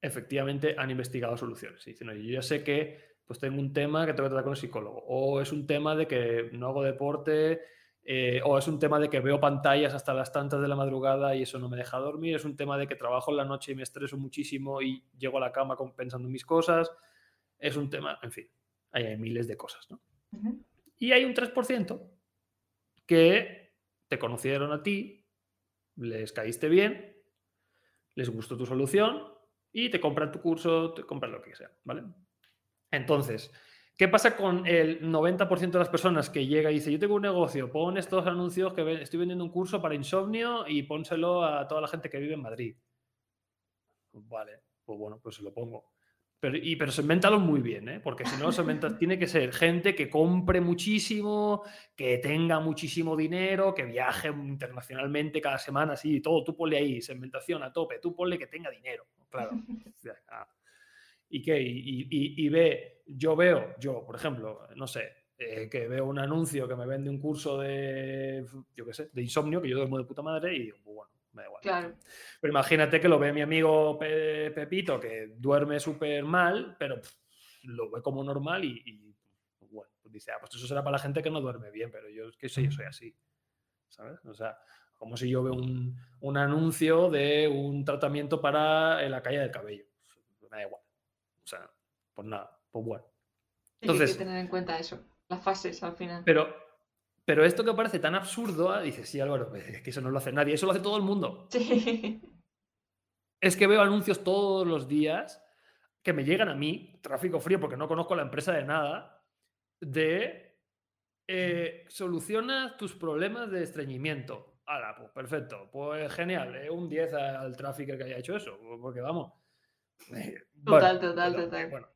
efectivamente han investigado soluciones. Y dicen, oye, yo ya sé que pues tengo un tema que tengo que tratar con el psicólogo, o es un tema de que no hago deporte, eh, o es un tema de que veo pantallas hasta las tantas de la madrugada y eso no me deja dormir, es un tema de que trabajo en la noche y me estreso muchísimo y llego a la cama pensando en mis cosas, es un tema, en fin, hay, miles de cosas, ¿no? Y hay un 3% que te conocieron a ti, les caíste bien, les gustó tu solución y te compran tu curso, te compran lo que sea, ¿vale? Entonces, ¿Qué pasa con el 90% de las personas que llega y dice, yo tengo un negocio, pon estos anuncios que estoy vendiendo un curso para insomnio y pónselo a toda la gente que vive en Madrid? Vale, pues bueno, pues se lo pongo. Pero, y, pero segmentalo muy bien, ¿eh? porque si no, segmenta, tiene que ser gente que compre muchísimo, que tenga muchísimo dinero, que viaje internacionalmente cada semana, así, todo. Tú ponle ahí, segmentación a tope, tú ponle que tenga dinero, claro. ¿Y qué? Y, ve, yo veo, yo, por ejemplo, no sé, eh, que veo un anuncio que me vende un curso de, yo qué sé, de insomnio, que yo duermo de puta madre y digo, pues bueno, me da igual. Claro. Pero imagínate que lo ve mi amigo Pepito, que duerme súper mal, pero lo ve como normal y, pues bueno, pues dice, ah, pues eso será para la gente que no duerme bien, pero yo, que sé, yo soy así, ¿sabes? O sea, como si yo veo un, un anuncio de un tratamiento para la caída del cabello. Me da igual. O sea, pues nada, pues bueno. Entonces, hay que tener en cuenta eso, las fases al final. Pero, pero esto que parece tan absurdo, ah, dices, sí, Álvaro, es que eso no lo hace nadie, eso lo hace todo el mundo. Sí. Es que veo anuncios todos los días que me llegan a mí, tráfico frío, porque no conozco la empresa de nada, de eh, soluciona tus problemas de estreñimiento. Hala, pues perfecto, pues genial, eh, un 10 al tráfico que haya hecho eso, porque vamos, total, total, total. Bueno,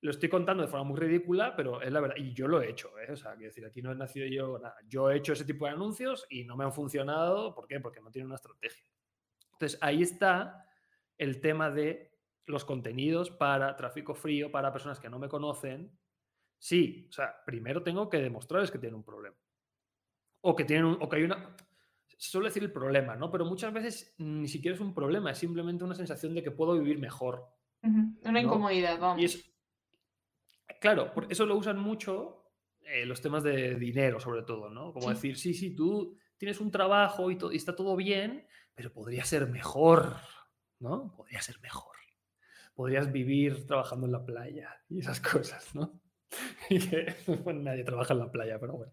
lo estoy contando de forma muy ridícula, pero es la verdad. Y yo lo he hecho, ¿eh? O sea, quiero decir, aquí no he nacido yo nada. Yo he hecho ese tipo de anuncios y no me han funcionado. ¿Por qué? Porque no tienen una estrategia. Entonces, ahí está el tema de los contenidos para tráfico frío, para personas que no me conocen. Sí, o sea, primero tengo que demostrarles que tienen un problema. O que, tienen o que hay una suele decir el problema, ¿no? Pero muchas veces ni siquiera es un problema, es simplemente una sensación de que puedo vivir mejor. Una incomodidad, vamos. Y claro, por eso lo usan mucho eh, los temas de dinero, sobre todo, ¿no? Como decir, sí, sí, tú tienes un trabajo y, y está todo bien, pero podría ser mejor, ¿no? Podría ser mejor. Podrías vivir trabajando en la playa y esas cosas, ¿no? Y que nadie trabaja en la playa, pero bueno.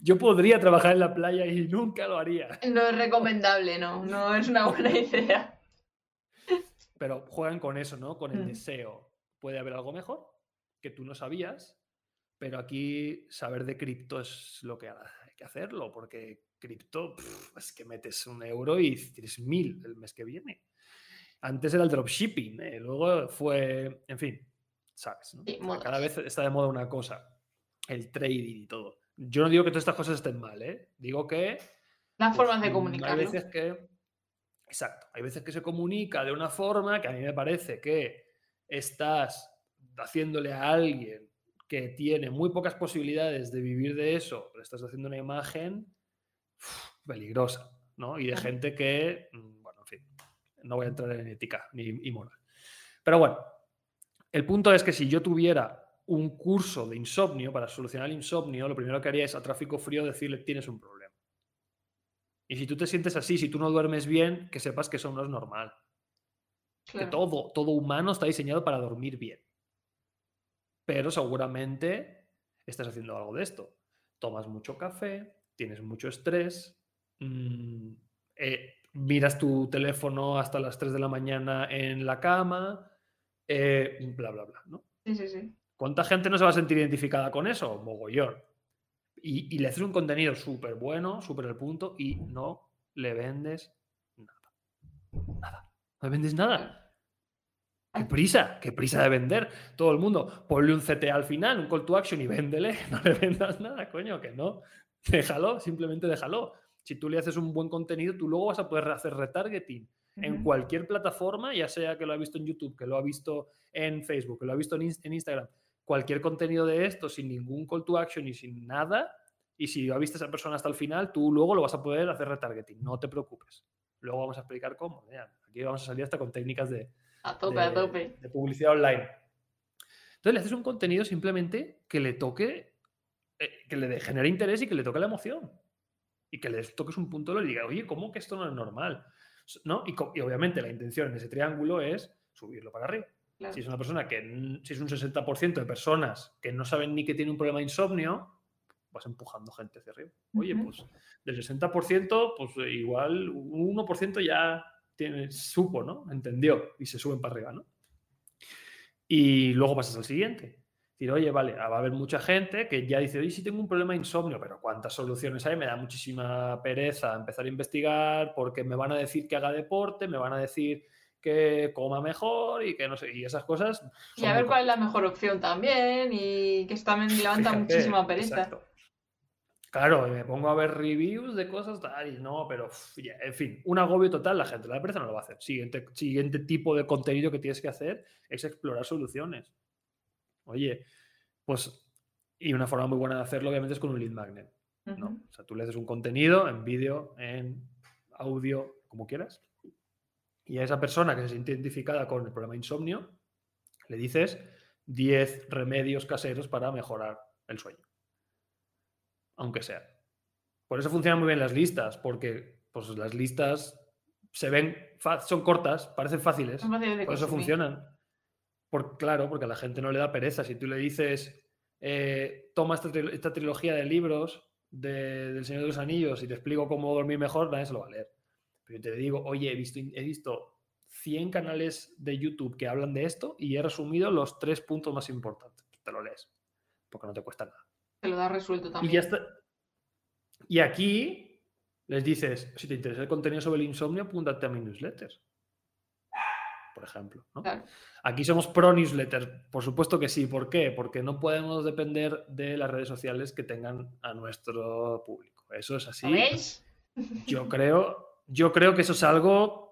Yo podría trabajar en la playa y nunca lo haría. No es recomendable, no, no es una buena idea. Pero juegan con eso, ¿no? Con el mm. deseo. Puede haber algo mejor que tú no sabías Pero aquí saber de cripto es lo que hay que hacerlo, porque cripto es que metes un euro y tienes mil el mes que viene. Antes era el dropshipping, ¿eh? luego fue, en fin, ¿sabes? Cada vez está de moda una cosa, el trading y todo. Yo no digo que todas estas cosas estén mal, ¿eh? digo que... Las formas de comunicar. Hay veces que... Exacto, hay veces que se comunica de una forma que a mí me parece que estás haciéndole a alguien que tiene muy pocas posibilidades de vivir de eso, le estás haciendo una imagen peligrosa, ¿no? Y de gente que, mm, bueno, en fin, no voy a entrar en ética ni y moral. Pero bueno, el punto es que si yo tuviera un curso de insomnio para solucionar el insomnio, lo primero que haría es a tráfico frío decirle tienes un problema. Y si tú te sientes así, si tú no duermes bien, que sepas que eso no es normal. Que todo, todo humano está diseñado para dormir bien. Pero seguramente estás haciendo algo de esto. Tomas mucho café, tienes mucho estrés, mm, eh, miras tu teléfono hasta las 3 de la mañana en la cama, eh, bla, bla, bla, ¿no? Sí, sí, sí. ¿Cuánta gente no se va a sentir identificada con eso? Mogollón. Y, y le haces un contenido súper bueno, súper al punto, y no le vendes nada. Nada. No le vendes nada. ¿Qué prisa? ¿Qué prisa de vender? Todo el mundo, ponle un CTA al final, un call to action y véndele. No le vendas nada, coño, que no. Déjalo, simplemente déjalo. Si tú le haces un buen contenido, tú luego vas a poder hacer retargeting en cualquier plataforma, ya sea que lo ha visto en YouTube, que lo ha visto en Facebook, que lo ha visto en, Instagram. Cualquier contenido de esto sin ningún call to action y sin nada, y si ha visto a esa persona hasta el final, tú luego lo vas a poder hacer retargeting. No te preocupes. Luego vamos a explicar cómo. aquí vamos a salir hasta con técnicas de, a tope, a tope. De publicidad online. Entonces le haces un contenido simplemente que le toque, eh, que le genere interés y que le toque la emoción. Y que le toques un punto y le diga, oye, ¿cómo que esto no es normal? ¿No? Y, obviamente la intención en ese triángulo es subirlo para arriba. Si es una persona que, si es un 60% de personas que no saben ni que tiene un problema de insomnio, vas empujando gente hacia arriba. Oye, pues del 60%, pues igual un 1% ya tiene, supo, ¿no? Entendió y se suben para arriba, ¿no? Y luego pasas al siguiente. Decir, oye, vale, va a haber mucha gente que ya dice, oye, si tengo un problema de insomnio, pero ¿cuántas soluciones hay? Me da muchísima pereza empezar a investigar porque me van a decir que haga deporte, me van a decir que coma mejor y que no sé, y esas cosas. Y a ver cuál es la mejor opción también y que también levanta muchísima pereza. Claro, me pongo a ver reviews de cosas tal, y no, pero en fin, un agobio total, la gente, la empresa no lo va a hacer. Siguiente, siguiente tipo de contenido que tienes que hacer es explorar soluciones. Oye, pues, y una forma muy buena de hacerlo, obviamente, es con un lead magnet. ¿no? O sea, tú le haces un contenido en vídeo, en audio, como quieras, y a esa persona que se siente identificada con el problema de insomnio, le dices 10 remedios caseros para mejorar el sueño aunque sea. Por eso funcionan muy bien las listas, porque pues, las listas se ven, son cortas, parecen fáciles, por eso funcionan. Por, claro, porque a la gente no le da pereza. Si tú le dices, eh, toma esta, trilogía de libros del Señor de los Anillos y te explico cómo dormir mejor, nadie se lo va a leer. Pero yo te digo, oye, he visto, he visto 100 canales de YouTube que hablan de esto y he resumido los tres puntos más importantes. Te lo lees, porque no te cuesta nada. Te lo da resuelto también. Y, ya está. y aquí les dices, si te interesa el contenido sobre el insomnio, apúntate a mi newsletter. Por ejemplo. Aquí somos pro newsletter. Por supuesto que sí. ¿Por qué? Porque no podemos depender de las redes sociales que tengan a nuestro público. Eso es así. Yo creo, yo creo que eso es algo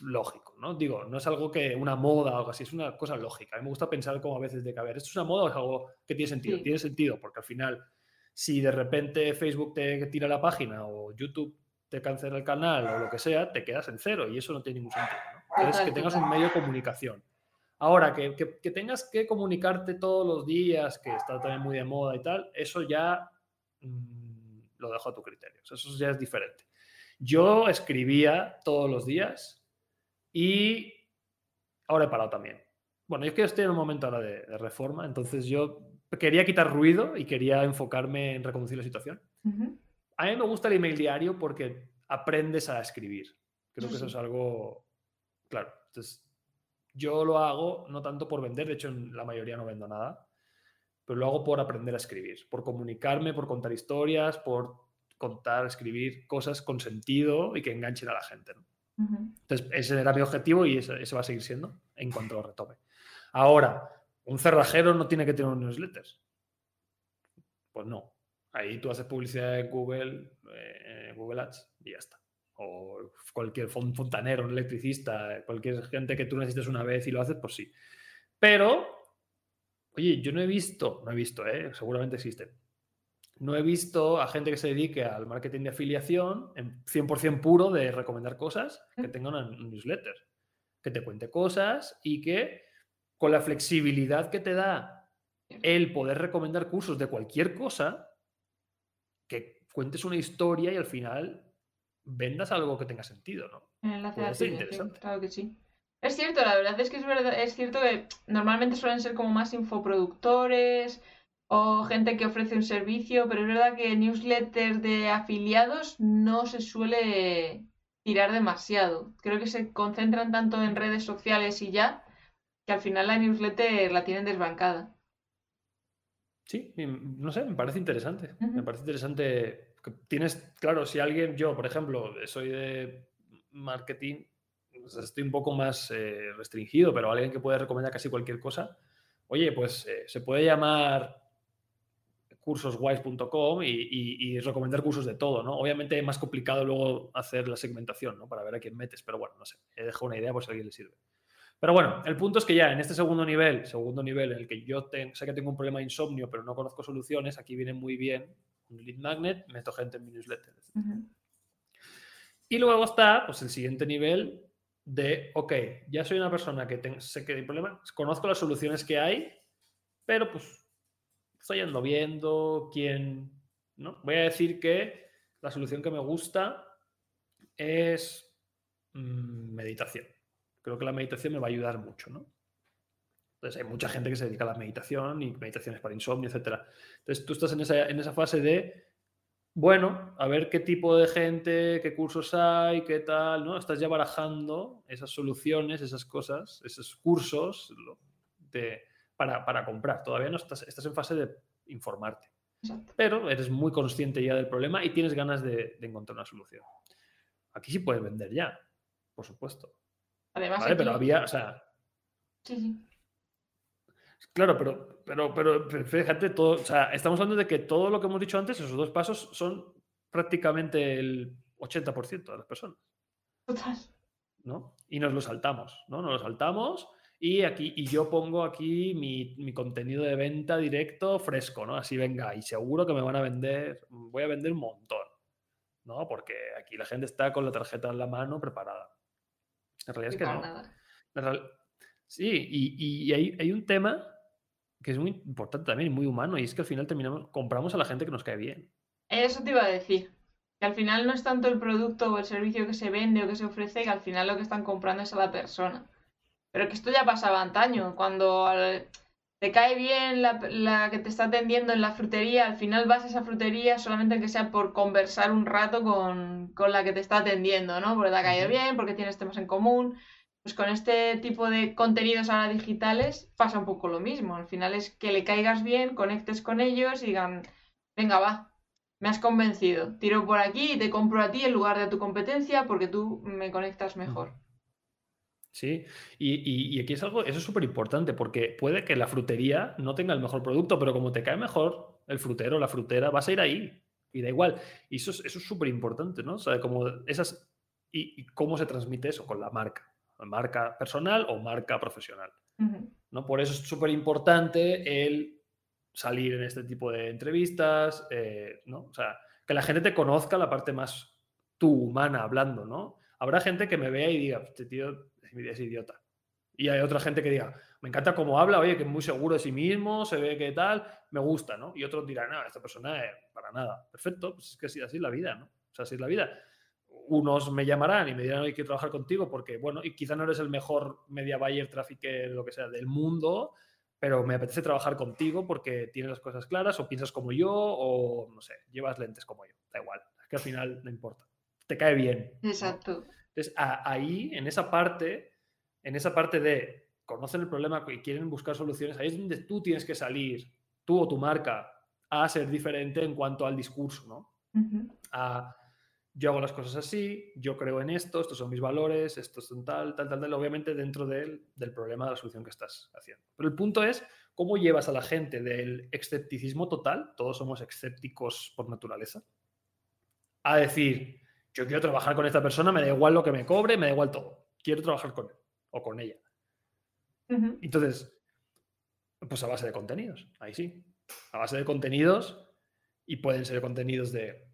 lógico, ¿no? Digo, no es algo que una moda o algo así, es una cosa lógica. A mí me gusta pensar como a veces de que, a ver, ¿esto es una moda o es algo que tiene sentido? Tiene sentido, porque al final, si de repente Facebook te tira la página o YouTube te cancela el canal o lo que sea, te quedas en cero y eso no tiene ningún sentido. ¿no? que tengas un medio de comunicación. Ahora, que, que, tengas que comunicarte todos los días, que está también muy de moda y tal, eso ya mm, lo dejo a tu criterio. Eso ya es diferente. Yo escribía todos los días y ahora he parado también. Bueno, yo es que estoy en un momento ahora de, reforma, entonces yo quería quitar ruido y quería enfocarme en reconducir la situación. A mí me gusta el email diario porque aprendes a escribir. Creo que eso es algo claro. Entonces, yo lo hago no tanto por vender, de hecho en la mayoría no vendo nada, pero lo hago por aprender a escribir, por comunicarme, por contar historias, por contar, escribir cosas con sentido y que enganchen a la gente. Entonces, ese era mi objetivo y ese, va a seguir siendo en cuanto lo retome. Ahora, un cerrajero no tiene que tener un newsletter. Pues no. Ahí tú haces publicidad en Google, eh, Google Ads y ya está. O cualquier fontanero, un electricista, cualquier gente que tú necesites una vez y lo haces, pues sí. Pero, oye, yo no he visto, no he visto, ¿eh? seguramente existen. No he visto a gente que se dedique al marketing de afiliación en 100% puro de recomendar cosas que tenga un newsletter, que te cuente cosas y que con la flexibilidad que te da el poder recomendar cursos de cualquier cosa, que cuentes una historia y al final vendas algo que tenga sentido, ¿no? Enlace interesante. Claro que sí. Es cierto, la verdad es que es, verdad, es cierto que normalmente suelen ser como más infoproductores o gente que ofrece un servicio, pero es verdad que newsletters de afiliados no se suele tirar demasiado. Creo que se concentran tanto en redes sociales y ya, que al final la newsletter la tienen desbancada. Sí, no sé, me parece interesante. Me parece interesante. tienes, claro, si alguien, yo, por ejemplo, soy de marketing estoy un poco más eh, restringido, pero alguien que puede recomendar casi cualquier cosa, oye, pues eh, se puede llamar cursoswise.com y, recomendar cursos de todo, ¿no? Obviamente es más complicado luego hacer la segmentación, ¿no? Para ver a quién metes, pero bueno, no sé, he dejado una idea por si a alguien le sirve. Pero bueno, el punto es que ya en este segundo nivel, segundo nivel en el que yo sé que tengo un problema de insomnio, pero no conozco soluciones, aquí viene muy bien un lead magnet, meto gente en mi newsletter. Y luego está pues, el siguiente nivel, de, ok, ya soy una persona que sé que hay problemas, conozco las soluciones que hay, pero pues estoy yendo viendo quién, ¿no? Voy a decir que la solución que me gusta es mm, meditación. Creo que la meditación me va a ayudar mucho, ¿no? Entonces hay mucha gente que se dedica a la meditación y meditaciones para insomnio, etc. Entonces tú estás en esa, en esa fase de bueno, a ver qué tipo de gente, qué cursos hay, qué tal, ¿no? Estás ya barajando esas soluciones, esas cosas, esos cursos para, comprar. Todavía no estás, estás en fase de informarte. Pero eres muy consciente ya del problema y tienes ganas de, encontrar una solución. Aquí sí puedes vender ya, por supuesto. Además, pero había, o sea. Sí, sí. Claro, pero, pero, pero, fíjate, todo, o sea, estamos hablando de que todo lo que hemos dicho antes, esos dos pasos, son prácticamente el 80% de las personas. Total. ¿No? Y nos lo saltamos, ¿no? Nos lo saltamos y aquí, y yo pongo aquí mi, mi, contenido de venta directo fresco, ¿no? Así venga, y seguro que me van a vender, voy a vender un montón, ¿no? Porque aquí la gente está con la tarjeta en la mano preparada. En realidad es que no. Sí, y, y hay, hay, un tema que es muy importante también muy humano, y es que al final terminamos, compramos a la gente que nos cae bien. Eso te iba a decir. Que al final no es tanto el producto o el servicio que se vende o que se ofrece, que al final lo que están comprando es a la persona. Pero que esto ya pasaba antaño, cuando te cae bien la, que te está atendiendo en la frutería, al final vas a esa frutería solamente que sea por conversar un rato con, con la que te está atendiendo, ¿no? Porque te ha caído bien, porque tienes temas en común. Pues con este tipo de contenidos ahora digitales pasa un poco lo mismo. Al final es que le caigas bien, conectes con ellos y digan, venga, va, me has convencido, tiro por aquí y te compro a ti en lugar de a tu competencia porque tú me conectas mejor. Sí, y, aquí es algo, eso es súper importante porque puede que la frutería no tenga el mejor producto, pero como te cae mejor el frutero, la frutera, vas a ir ahí y da igual. Y eso es súper importante, ¿no? O sea, como esas, y cómo se transmite eso con la marca marca personal o marca profesional. ¿no? Por eso es súper importante el salir en este tipo de entrevistas, eh, ¿no? O sea, que la gente te conozca la parte más tú, humana, hablando, ¿no? Habrá gente que me vea y diga, este tío es idiota. Y hay otra gente que diga, me encanta cómo habla, oye, que es muy seguro de sí mismo, se ve que tal, me gusta, ¿no? Y otros dirán, no, esta persona es para nada. Perfecto, pues es que así, así es la vida, ¿no? O sea, así es la vida unos me llamarán y me dirán, hoy quiero trabajar contigo porque, bueno, y quizá no eres el mejor media buyer, trafficker, lo que sea, del mundo, pero me apetece trabajar contigo porque tienes las cosas claras o piensas como yo o, no sé, llevas lentes como yo. Da igual, es que al final no importa. Te cae bien. Exacto. Entonces, ahí, en esa parte, en esa parte de conocen el problema y quieren buscar soluciones, ahí es donde tú tienes que salir tú o tu marca a ser diferente en cuanto al discurso, ¿no? A yo hago las cosas así, yo creo en esto, estos son mis valores, estos son tal, tal, tal, tal, obviamente dentro del, del problema de la solución que estás haciendo. Pero el punto es cómo llevas a la gente del escepticismo total, todos somos escépticos por naturaleza, a decir, yo quiero trabajar con esta persona, me da igual lo que me cobre, me da igual todo, quiero trabajar con él o con ella. Entonces, pues a base de contenidos, ahí sí, a base de contenidos y pueden ser contenidos de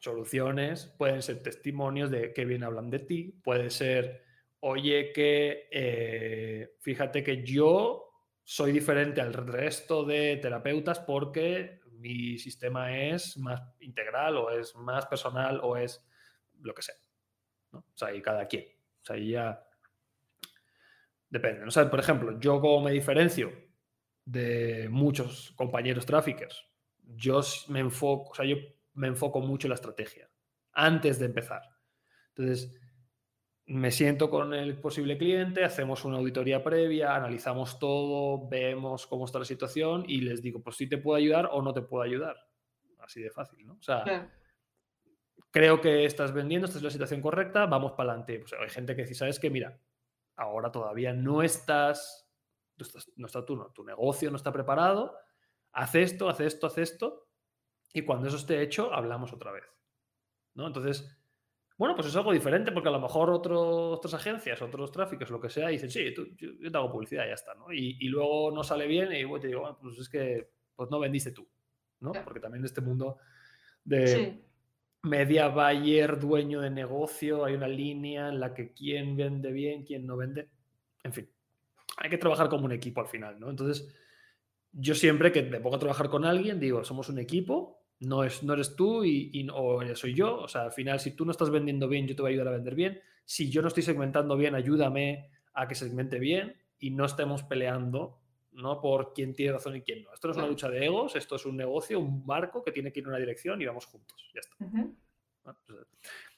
soluciones, pueden ser testimonios de que bien hablan de ti, puede ser, oye, que eh, fíjate que yo soy diferente al resto de terapeutas porque mi sistema es más integral o es más personal o es lo que sea. ¿no? O sea, y cada quien. O sea, ya depende. O sea, por ejemplo, yo como me diferencio de muchos compañeros traffickers, yo me enfoco, o sea, yo me enfoco mucho en la estrategia antes de empezar. Entonces, me siento con el posible cliente, hacemos una auditoría previa, analizamos todo, vemos cómo está la situación y les digo, pues si te puedo ayudar o no te puedo ayudar. Así de fácil, ¿no? O sea, creo que estás vendiendo, esta es la situación correcta, vamos para adelante. Pues hay gente que dice, ¿sabes qué? Mira, ahora todavía no estás, no está tu, tu negocio no está preparado, haz esto, haz esto, haz esto, y cuando eso esté hecho, hablamos otra vez. ¿no? Entonces, bueno, pues es algo diferente porque a lo mejor otras agencias, otros tráficos, lo que sea, dicen, sí, yo, te hago publicidad y ya está, ¿no? Y, luego no sale bien y te digo, bueno, pues es que pues no vendiste tú, ¿no? Porque también este mundo de media buyer, dueño de negocio, hay una línea en la que quién vende bien, quién no vende. En fin, hay que trabajar como un equipo al final, ¿no? Entonces, yo siempre que me pongo a trabajar con alguien, digo, somos un equipo, no, es, no eres tú y, o soy yo. O sea, al final, si tú no estás vendiendo bien, yo te voy a ayudar a vender bien. Si yo no estoy segmentando bien, ayúdame a que segmente bien y no estemos peleando ¿no? por quién tiene razón y quién no. Esto no es una lucha de egos, esto es un negocio, un barco que tiene que ir en una dirección y vamos juntos. Ya está.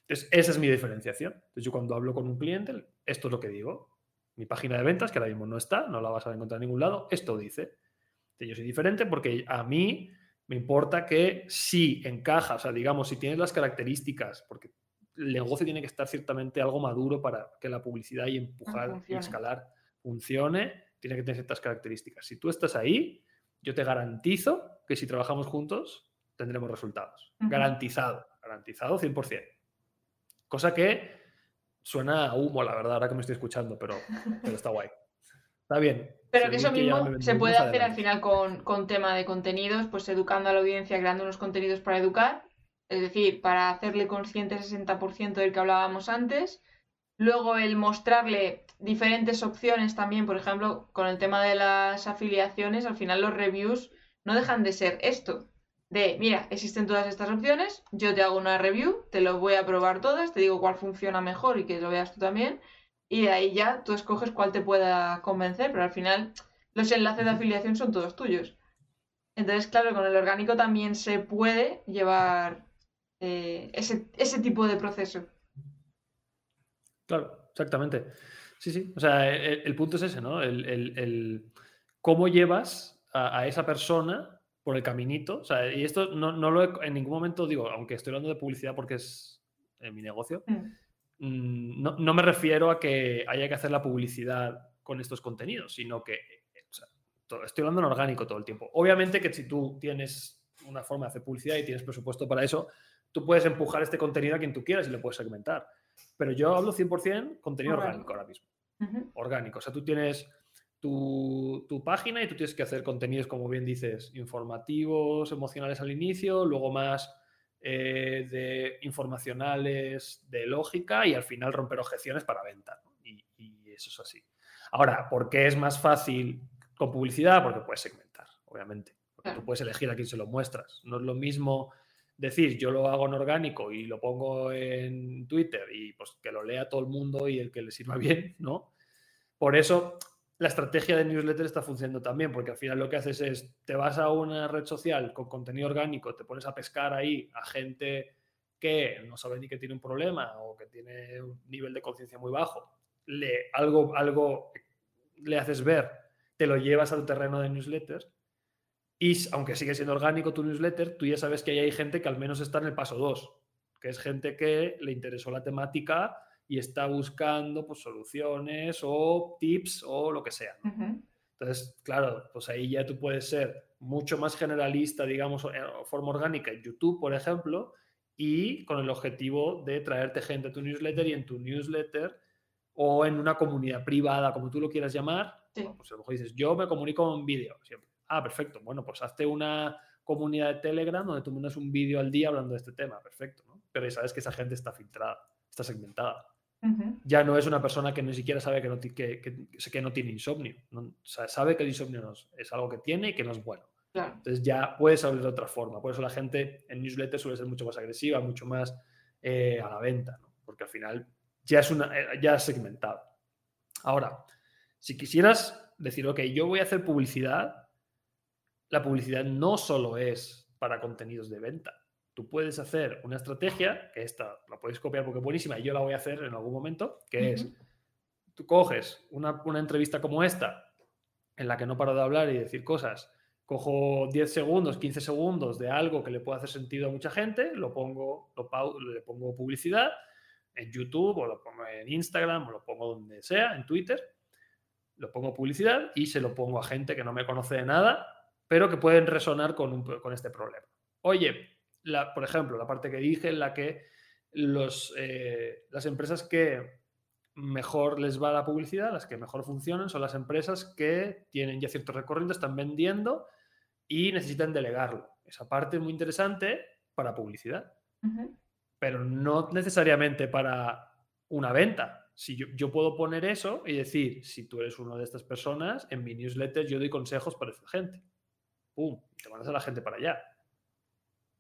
Entonces, esa es mi diferenciación. Entonces, yo cuando hablo con un cliente, esto es lo que digo. Mi página de ventas, que ahora mismo no está, no la vas a encontrar en ningún lado, esto dice. Yo soy diferente porque a mí me importa que si encaja, o sea, digamos, si tienes las características, porque el negocio tiene que estar ciertamente algo maduro para que la publicidad y empujar y escalar funcione, tiene que tener ciertas características. Si tú estás ahí, yo te garantizo que si trabajamos juntos tendremos resultados. Garantizado, garantizado 100%. Cosa que suena a humo, la verdad, ahora que me estoy escuchando, pero, pero está guay. Está bien. Pero que eso mismo se puede hacer al final con, con, tema de contenidos, pues educando a la audiencia, creando unos contenidos para educar, es decir, para hacerle consciente el 60% del que hablábamos antes. Luego el mostrarle diferentes opciones también, por ejemplo, con el tema de las afiliaciones, al final los reviews no dejan de ser esto. De, mira, existen todas estas opciones, yo te hago una review, te lo voy a probar todas, te digo cuál funciona mejor y que lo veas tú también y de ahí ya tú escoges cuál te pueda convencer, pero al final los enlaces de afiliación son todos tuyos. Entonces, claro, con el orgánico también se puede llevar eh, ese, tipo de proceso. Claro, exactamente. Sí, sí. O sea, el, punto es ese, ¿no? El, cómo llevas a, esa persona por el caminito. O sea, y esto no, lo he, en ningún momento digo, aunque estoy hablando de publicidad porque es en mi negocio. Mm. Mm, no, me refiero a que haya que hacer la publicidad con estos contenidos, sino que estoy hablando en orgánico todo el tiempo. Obviamente que si tú tienes una forma de hacer publicidad y tienes presupuesto para eso, tú puedes empujar este contenido a quien tú quieras y lo puedes segmentar. Pero yo hablo 100% contenido orgánico, ahora mismo. Orgánico. O sea, tú tienes tu, tu, página y tú tienes que hacer contenidos, como bien dices, informativos, emocionales al inicio, luego más eh, de informacionales, de lógica y al final romper objeciones para venta. Y, eso es así. Ahora, ¿por qué es más fácil con publicidad? Porque puedes segmentar, obviamente. Porque tú puedes elegir a quién se lo muestras. No es lo mismo decir yo lo hago en orgánico y lo pongo en Twitter y pues que lo lea todo el mundo y el que le sirva bien, ¿no? Por eso la estrategia de newsletter está funcionando también, porque al final lo que haces es, te vas a una red social con contenido orgánico, te pones a pescar ahí a gente que no sabe ni que tiene un problema o que tiene un nivel de conciencia muy bajo, le, algo, algo le haces ver, te lo llevas al terreno de newsletters Y aunque sigue siendo orgánico tu newsletter, tú ya sabes que ahí hay gente que al menos está en el paso 2, que es gente que le interesó la temática y está buscando pues, soluciones o tips o lo que sea. Entonces, claro, pues ahí ya tú puedes ser mucho más generalista, digamos, en forma orgánica en YouTube, por ejemplo, y con el objetivo de traerte gente a tu newsletter y en tu newsletter o en una comunidad privada, como tú lo quieras llamar, pues a lo mejor dices, yo me comunico en vídeo siempre. Ah, perfecto. Bueno, pues hazte una comunidad de Telegram donde tú mandas un vídeo al día hablando de este tema. Perfecto, ¿no? Pero ya sabes que esa gente está filtrada, está segmentada. Ya no es una persona que ni siquiera sabe que no, que, que, no tiene insomnio. sabe que el insomnio es algo que tiene y que no es bueno. Entonces ya puedes hablar de otra forma. Por eso la gente en newsletter suele ser mucho más agresiva, mucho más eh, a la venta, porque al final ya es, una, eh, ya es segmentado. Ahora, si quisieras decir, ok, yo voy a hacer publicidad, la publicidad no solo es para contenidos de venta. Tú puedes hacer una estrategia, que esta la puedes copiar porque es buenísima y yo la voy a hacer en algún momento, que es, tú coges una, una entrevista como esta, en la que no paro de hablar y decir cosas, cojo 10 segundos, 15 segundos de algo que le pueda hacer sentido a mucha gente, lo pongo, lo le pongo publicidad en YouTube o lo pongo en Instagram o lo pongo donde sea, en Twitter, lo pongo publicidad y se lo pongo a gente que no me conoce de nada, pero que pueden resonar con, con este problema. Oye, la, por ejemplo, la parte que dije en la que los, eh, las empresas que mejor les va la publicidad, las que mejor funcionan, son las empresas que tienen ya cierto recorrido, están vendiendo y necesitan delegarlo. Esa parte es muy interesante para publicidad, pero no necesariamente para una venta. Si yo, puedo poner eso y decir, si tú eres una de estas personas, en mi newsletter yo doy consejos para esta gente. ¡Pum! Te mandas a la gente para allá.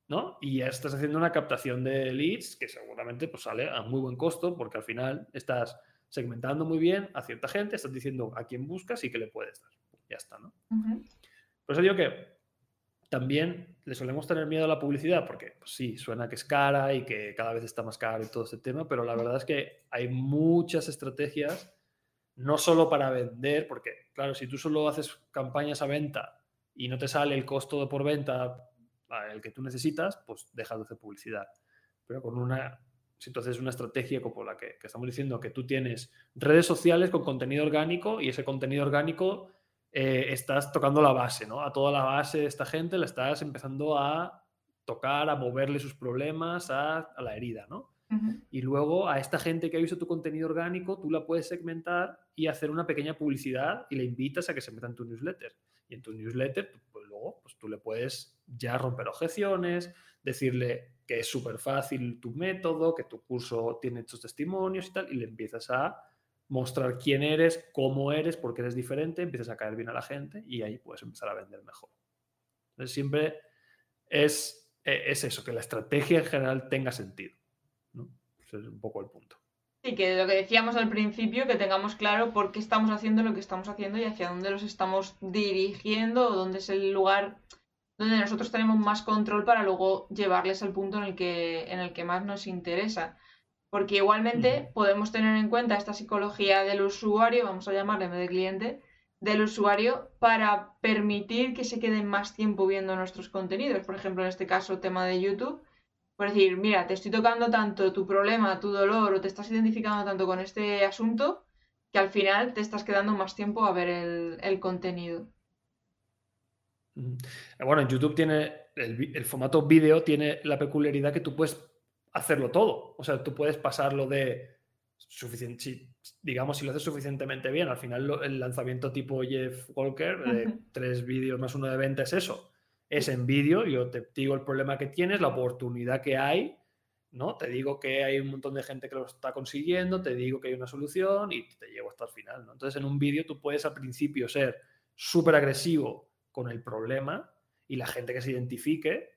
¿No? Y ya estás haciendo una captación de leads que seguramente pues, sale a muy buen costo porque al final estás segmentando muy bien a cierta gente, estás diciendo a quién buscas y qué le puedes dar. Ya está, ¿no? Por eso digo que también le solemos tener miedo a la publicidad porque pues sí, suena que es cara y que cada vez está más caro y todo ese tema, pero la verdad es que hay muchas estrategias, no solo para vender, porque claro, si tú solo haces campañas a venta y no te sale el costo de por venta el que tú necesitas, pues dejas de hacer publicidad. Pero con una, si entonces una estrategia como la que, que estamos diciendo, que tú tienes redes sociales con contenido orgánico y ese contenido orgánico eh, estás tocando la base, ¿no? A toda la base de esta gente la estás empezando a tocar, a moverle sus problemas a, la herida, ¿no? Y luego a esta gente que ha visto tu contenido orgánico, tú la puedes segmentar y hacer una pequeña publicidad y le invitas a que se meta en tu newsletter. Y en tu newsletter, pues luego pues tú le puedes ya romper objeciones, decirle que es súper fácil tu método, que tu curso tiene estos testimonios y tal, y le empiezas a mostrar quién eres, cómo eres, por qué eres diferente, empiezas a caer bien a la gente y ahí puedes empezar a vender mejor. Entonces siempre es, e, es eso, que la estrategia en general tenga sentido. Es un poco el punto. Sí, que lo que decíamos al principio, que tengamos claro por qué estamos haciendo lo que estamos haciendo y hacia dónde los estamos dirigiendo o dónde es el lugar donde nosotros tenemos más control para luego llevarles al punto en el que, en el que más nos interesa. Porque igualmente podemos tener en cuenta esta psicología del usuario, vamos a llamarle en vez de cliente, del usuario para permitir que se queden más tiempo viendo nuestros contenidos. Por ejemplo, en este caso, tema de YouTube. Por decir, mira, te estoy tocando tanto tu problema, tu dolor, o te estás identificando tanto con este asunto, que al final te estás quedando más tiempo a ver el, contenido. Bueno, en YouTube tiene el, el formato vídeo tiene la peculiaridad que tú puedes hacerlo todo. O sea, tú puedes pasarlo de suficiente, digamos, si lo haces suficientemente bien, al final el lanzamiento tipo Jeff Walker, de tres vídeos más uno de venta, es eso. Es en vídeo, yo te digo el problema que tienes, la oportunidad que hay, ¿no? Te digo que hay un montón de gente que lo está consiguiendo, te digo que hay una solución y te llevo hasta el final, ¿no? Entonces, en un vídeo tú puedes al principio ser súper agresivo con el problema y la gente que se identifique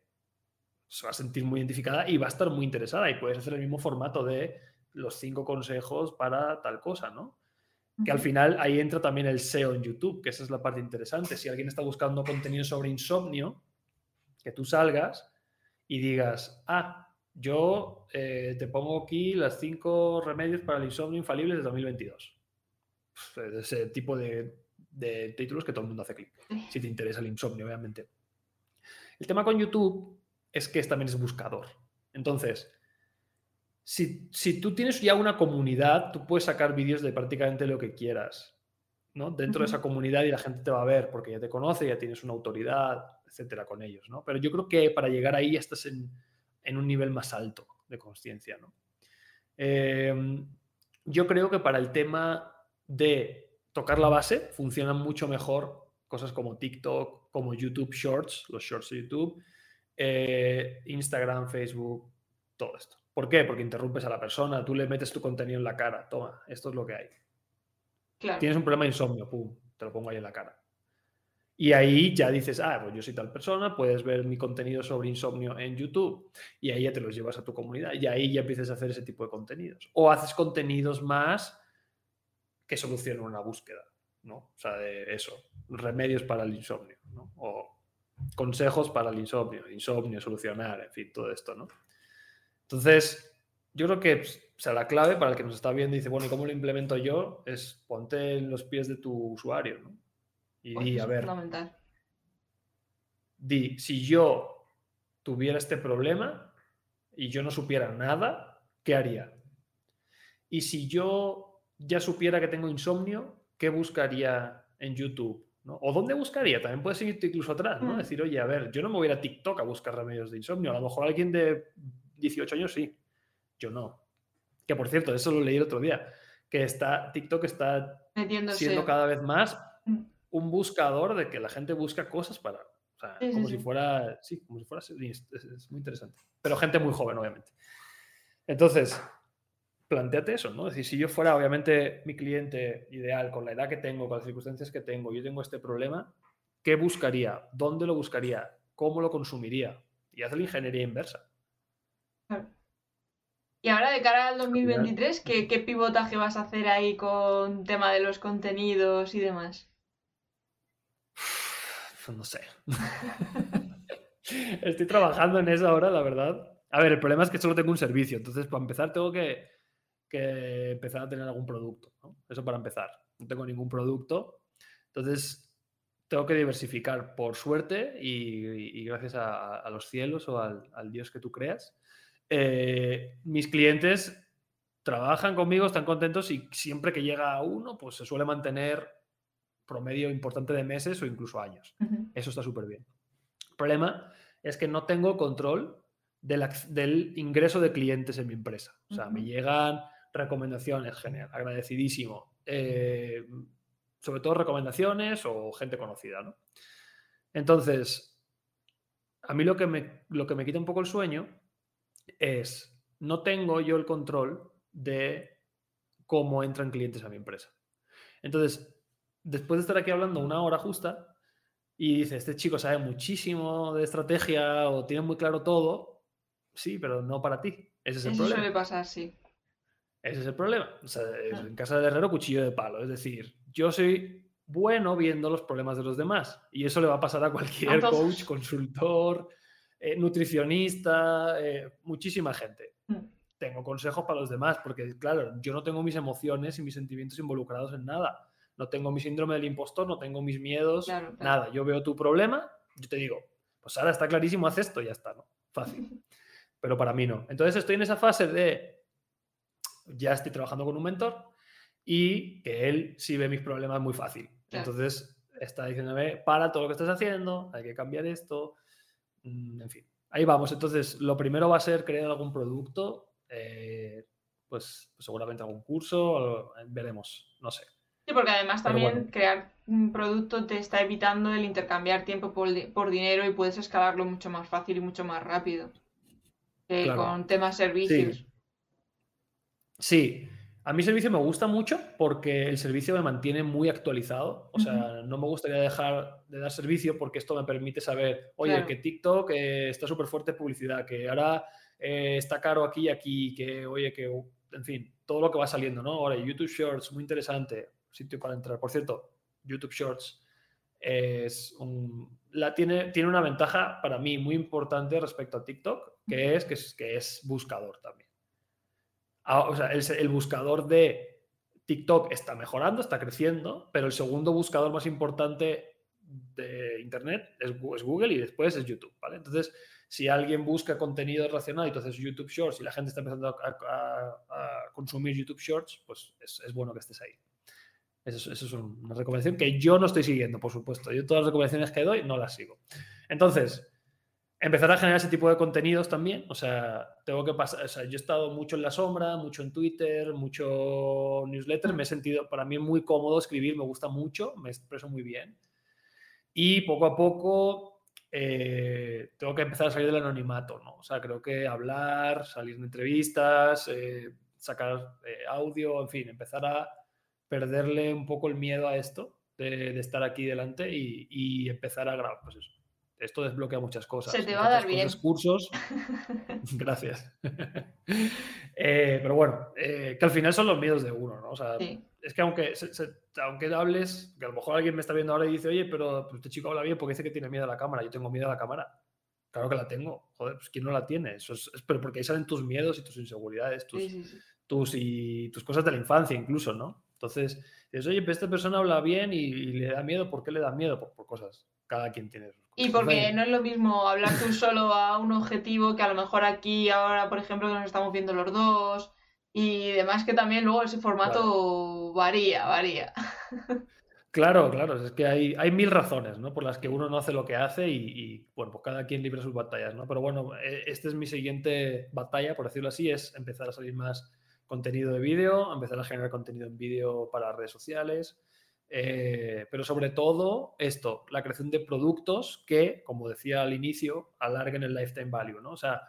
se va a sentir muy identificada y va a estar muy interesada y puedes hacer el mismo formato de los cinco consejos para tal cosa, ¿no? Que al final ahí entra también el SEO en YouTube, que esa es la parte interesante. Si alguien está buscando contenido sobre insomnio, que tú salgas y digas, ah, yo eh, te pongo aquí las cinco remedios para el insomnio infalibles de 2022. Ese tipo de, de títulos que todo el mundo hace clic, si te interesa el insomnio, obviamente. El tema con YouTube es que también es buscador. Entonces, si, si, tú tienes ya una comunidad, tú puedes sacar vídeos de prácticamente lo que quieras, ¿no? Dentro de esa comunidad y la gente te va a ver porque ya te conoce, ya tienes una autoridad, etcétera, con ellos, ¿no? Pero yo creo que para llegar ahí ya estás en, en un nivel más alto de conciencia, ¿no? Em, yo creo que para el tema de tocar la base funcionan mucho mejor cosas como TikTok, como YouTube Shorts, los Shorts de YouTube, eh, Instagram, Facebook, todo esto. ¿Por qué? Porque interrumpes a la persona, tú le metes tu contenido en la cara, toma, esto es lo que hay. Tienes un problema de insomnio, pum, te lo pongo ahí en la cara. Y ahí ya dices, ah, pues yo soy tal persona, puedes ver mi contenido sobre insomnio en YouTube. Y ahí ya te los llevas a tu comunidad. Y ahí ya empiezas a hacer ese tipo de contenidos. O haces contenidos más que solucionen una búsqueda, ¿no? O sea, de eso, remedios para el insomnio, ¿no? O consejos para el insomnio, insomnio, solucionar, en fin, todo esto, ¿no? Entonces, yo creo que pues, o sea, la clave para el que nos está viendo y dice, bueno, ¿y cómo lo implemento yo? Es ponte en los pies de tu usuario, ¿no? Y pues a ver, di, si yo tuviera este problema y yo no supiera nada, ¿qué haría? Y si yo ya supiera que tengo insomnio, ¿qué buscaría en YouTube? ¿O dónde buscaría? También puedes irte incluso atrás, ¿no? Mm. Decir, oye, a ver, yo no me voy a ir a TikTok a buscar remedios de insomnio. A lo mejor alguien de 18 años sí. Yo no. Que por cierto, eso lo leí el otro día. Que está, TikTok está siendo cada vez más mm un buscador de que la gente busca cosas para. O sea, como si fuera. Sí, como si fuera. Es, muy interesante. Pero gente muy joven, obviamente. Entonces, planteate eso, ¿no? Es decir, si yo fuera, obviamente, mi cliente ideal, con la edad que tengo, con las circunstancias que tengo, yo tengo este problema, ¿qué buscaría? ¿Dónde lo buscaría? ¿Cómo lo consumiría? Y haz la ingeniería inversa. Y ahora de cara al 2023, ¿qué, ¿qué, pivotaje vas a hacer ahí con tema de los contenidos y demás? no sé. Estoy trabajando en eso ahora, la verdad. A ver, el problema es que solo tengo un servicio, entonces para empezar tengo que, empezar a tener algún producto. Eso para empezar. No tengo ningún producto, entonces tengo que diversificar por suerte y, gracias a, los cielos o al, Dios que tú creas. Eh, mis clientes trabajan conmigo, están contentos y siempre que llega uno, pues se suele mantener promedio importante de meses o incluso años. Eso está súper bien. El problema es que no tengo control del, ingreso de clientes en mi empresa. O sea, me llegan recomendaciones, genial, agradecidísimo. Eh, sobre todo recomendaciones o gente conocida, ¿no? Entonces, a mí lo que, me, lo que me quita un poco el sueño es, no tengo yo el control de cómo entran clientes a mi empresa. Entonces, después de estar aquí hablando una hora justa y dice, este chico sabe muchísimo de estrategia o tiene muy claro todo, sí, pero no para ti. Ese es el Eso problema. suele pasar, sí. Ese es el problema. O sea, en casa del herrero, cuchillo de palo. Es decir, yo soy bueno viendo los problemas de los demás. Y eso le va a pasar a cualquier coach, consultor, eh, nutricionista, eh, muchísima gente. Mm. Tengo consejos para los demás, porque claro, yo no tengo mis emociones y mis sentimientos involucrados en nada no tengo mi síndrome del impostor, no tengo mis miedos, nada. Yo veo tu problema, yo te digo, pues ahora está clarísimo, haz esto, ya está, ¿no? Fácil. Pero para mí no. Entonces estoy en esa fase de, ya estoy trabajando con un mentor y que él sí ve mis problemas muy fácil. Entonces está diciéndome, para todo lo que estás haciendo, hay que cambiar esto, en fin. Ahí vamos. Entonces, lo primero va a ser crear algún producto, eh, pues, pues, seguramente algún curso, veremos, no sé. Sí, porque además también crear un producto te está evitando el intercambiar tiempo por, dinero y puedes escalarlo mucho más fácil y mucho más rápido que con temas servicios. Sí. A mí servicio me gusta mucho porque el servicio me mantiene muy actualizado. O sea, no me gustaría dejar de dar servicio porque esto me permite saber, oye, que TikTok eh, está súper fuerte publicidad, que ahora eh, está caro aquí y aquí, que, oye, que, en fin, todo lo que va saliendo, ¿no? Ahora, YouTube Shorts, muy interesante sitio para entrar. Por cierto, YouTube Shorts es la, tiene, tiene una ventaja para mí muy importante respecto a TikTok, que es que es, que es buscador también. Ah, el, buscador de TikTok está mejorando, está creciendo, pero el segundo buscador más importante de Internet es, Google y después es YouTube. Entonces, si alguien busca contenido relacionado entonces YouTube Shorts y la gente está empezando a, consumir YouTube Shorts, pues es, bueno que estés ahí. Eso, eso, es una recomendación que yo no estoy siguiendo, por supuesto. Yo todas las recomendaciones que doy no las sigo. Entonces, empezar a generar ese tipo de contenidos también. O sea, tengo que pasar. O sea, yo he estado mucho en la sombra, mucho en Twitter, mucho newsletter. Me he sentido para mí muy cómodo escribir, me gusta mucho, me expreso muy bien. Y poco a poco eh, tengo que empezar a salir del anonimato, ¿no? O sea, creo que hablar, salir en entrevistas, eh, sacar eh, audio, en fin, empezar a perderle un poco el miedo a esto de, estar aquí delante y, y empezar a grabar, pues eso esto desbloquea muchas cosas. Se te va a dar bien. cursos. Gracias. Eh, pero bueno, eh, que al final son los miedos de uno, ¿no? O sea, es que aunque, aunque hables, que a lo mejor alguien me está viendo ahora y dice, oye, pero pues, este chico habla bien porque dice que tiene miedo a la cámara. Yo tengo miedo a la cámara. Claro que la tengo. Joder, pues ¿quién no la tiene? Eso es, pero porque ahí salen tus miedos y tus inseguridades, tus, tus, y, tus cosas de la infancia incluso, ¿no? Entonces, dices, oye, pero esta persona habla bien y, le da miedo. ¿Por qué le da miedo? Por, por cosas. Cada quien tiene sus y porque no es lo mismo hablar tú solo a un objetivo que a lo mejor aquí, ahora, por ejemplo, que nos estamos viendo los dos y demás, que también luego ese formato varía, varía. Claro, claro, es que hay, hay mil razones, ¿no? Por las que uno no hace lo que hace y, bueno, pues cada quien libra sus batallas, ¿no? Pero bueno, e, esta es mi siguiente batalla, por decirlo así, es empezar a salir más contenido de vídeo, empezar a generar contenido en vídeo para redes sociales, eh, pero sobre todo esto, la creación de productos que, como decía al inicio, alarguen el lifetime value, ¿no? O sea,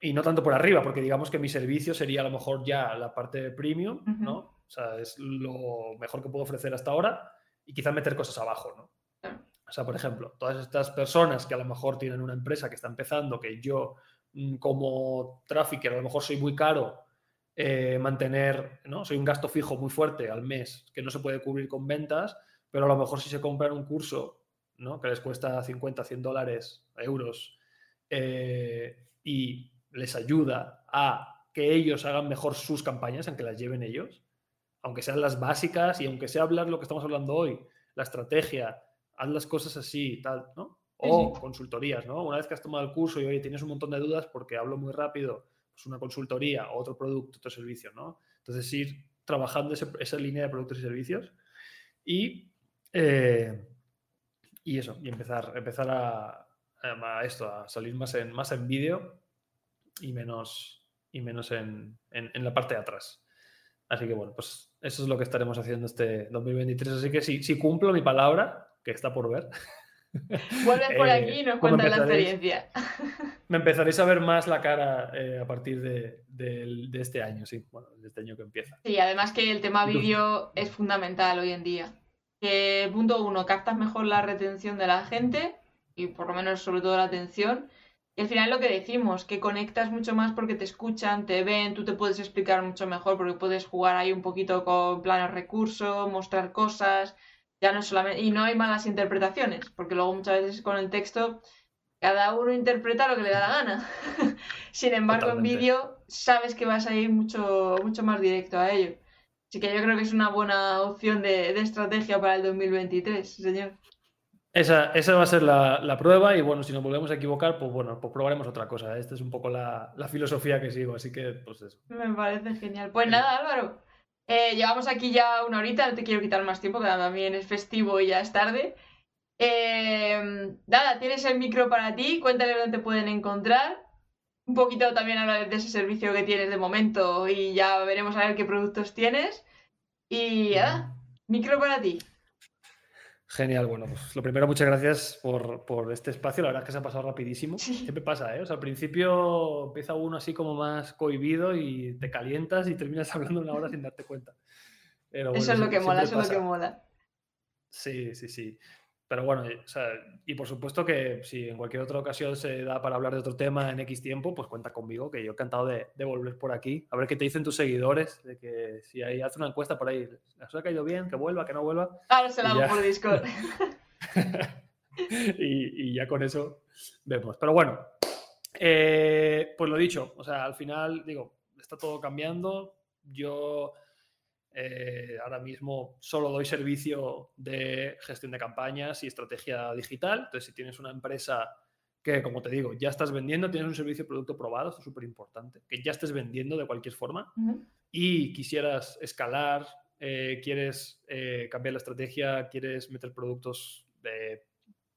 y no tanto por arriba, porque digamos que mi servicio sería a lo mejor ya la parte premium, ¿no? O sea, es lo mejor que puedo ofrecer hasta ahora y quizá meter cosas abajo, ¿no? O sea, por ejemplo, todas estas personas que a lo mejor tienen una empresa que está empezando, que yo mm, como tráfico a lo mejor soy muy caro eh, mantener, ¿no? Soy un gasto fijo muy fuerte al mes que no se puede cubrir con ventas, pero a lo mejor si se compran un curso, ¿no? Que les cuesta 50, 100 dólares, euros, eh, y les ayuda a que ellos hagan mejor sus campañas, aunque las lleven ellos, aunque sean las básicas y aunque sea hablar lo que estamos hablando hoy, la estrategia, haz las cosas así, tal, ¿no? O consultorías, ¿no? Una vez que has tomado el curso y, oye, tienes un montón de dudas porque hablo muy rápido pues una consultoría, otro producto, otro servicio, ¿no? Entonces ir trabajando esa línea de productos y servicios y, eh, y eso, y empezar, empezar a, esto, a salir más en, más en vídeo y menos, y menos en, en, la parte de atrás. Así que bueno, pues eso es lo que estaremos haciendo este 2023. Así que si, si cumplo mi palabra, que está por ver, Vuelves por aquí y nos cuentas la experiencia. Me empezaréis a ver más la cara eh, a partir de, este año, sí, bueno, de este año que empieza. Sí, además que el tema vídeo es fundamental hoy en día. Que, punto uno, captas mejor la retención de la gente y por lo menos sobre todo la atención. Y al final lo que decimos, que conectas mucho más porque te escuchan, te ven, tú te puedes explicar mucho mejor porque puedes jugar ahí un poquito con planos recursos, mostrar cosas, ya no solamente, y no hay malas interpretaciones, porque luego muchas veces con el texto cada uno interpreta lo que le da la gana. Sin embargo, en vídeo sabes que vas a ir mucho, mucho más directo a ello. Así que yo creo que es una buena opción de, estrategia para el 2023, señor. Esa, esa va a ser la, prueba y bueno, si nos volvemos a equivocar, pues bueno, pues probaremos otra cosa. Esta es un poco la, la filosofía que sigo, así que pues eso. Me parece genial. Pues nada, Álvaro, eh, llevamos aquí ya una horita, no te quiero quitar más tiempo, que también es festivo y ya es tarde. Eh, nada, tienes el micro para ti, cuéntale dónde te pueden encontrar. Un poquito también hablar de ese servicio que tienes de momento y ya veremos a ver qué productos tienes. Y nada, micro para ti. Genial, bueno, pues lo primero, muchas gracias por, este espacio. La verdad es que se ha pasado rapidísimo. Siempre pasa, ¿eh? O sea, al principio empieza uno así como más cohibido y te calientas y terminas hablando una hora sin darte cuenta. eso es lo que mola, eso es lo que mola. Sí, sí, sí. Pero bueno, o sea, y por supuesto que si en cualquier otra ocasión se da para hablar de otro tema en X tiempo, pues cuenta conmigo, que yo he encantado de, volver por aquí. A ver qué te dicen tus seguidores, de que si hay, hace una encuesta por ahí, ¿les ha caído bien? ¿Que vuelva? ¿Que no vuelva? Ahora se la hago por Discord. y, ya con eso vemos. Pero bueno, eh, pues lo dicho, o sea, al final, digo, está todo cambiando. Yo Eh, ahora mismo solo doy servicio de gestión de campañas y estrategia digital. Entonces, si tienes una empresa que, como te digo, ya estás vendiendo, tienes un servicio de producto probado, esto es súper importante, que ya estés vendiendo de cualquier forma y quisieras escalar, eh, quieres eh, cambiar la estrategia, quieres meter productos de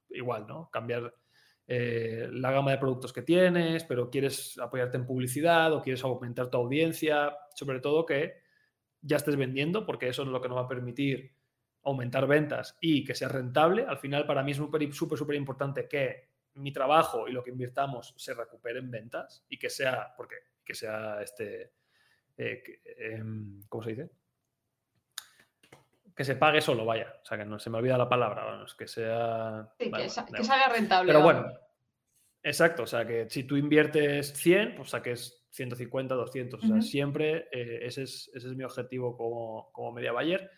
igual, ¿no? Cambiar eh, la gama de productos que tienes, pero quieres apoyarte en publicidad o quieres aumentar tu audiencia, sobre todo que ya estés vendiendo, porque eso es lo que nos va a permitir aumentar ventas y que sea rentable. Al final, para mí es súper, súper, importante que mi trabajo y lo que invirtamos se recupere en ventas y que sea, porque que sea este, eh, em, ¿cómo se dice? que se pague solo, vaya. O sea, que no se me olvida la palabra, es que sea... Sí, que, salga rentable. Pero bueno, exacto, o sea, que si tú inviertes 100, pues saques 150, 200. O sea, siempre eh, ese, es, ese, es, mi objetivo como, como media buyer.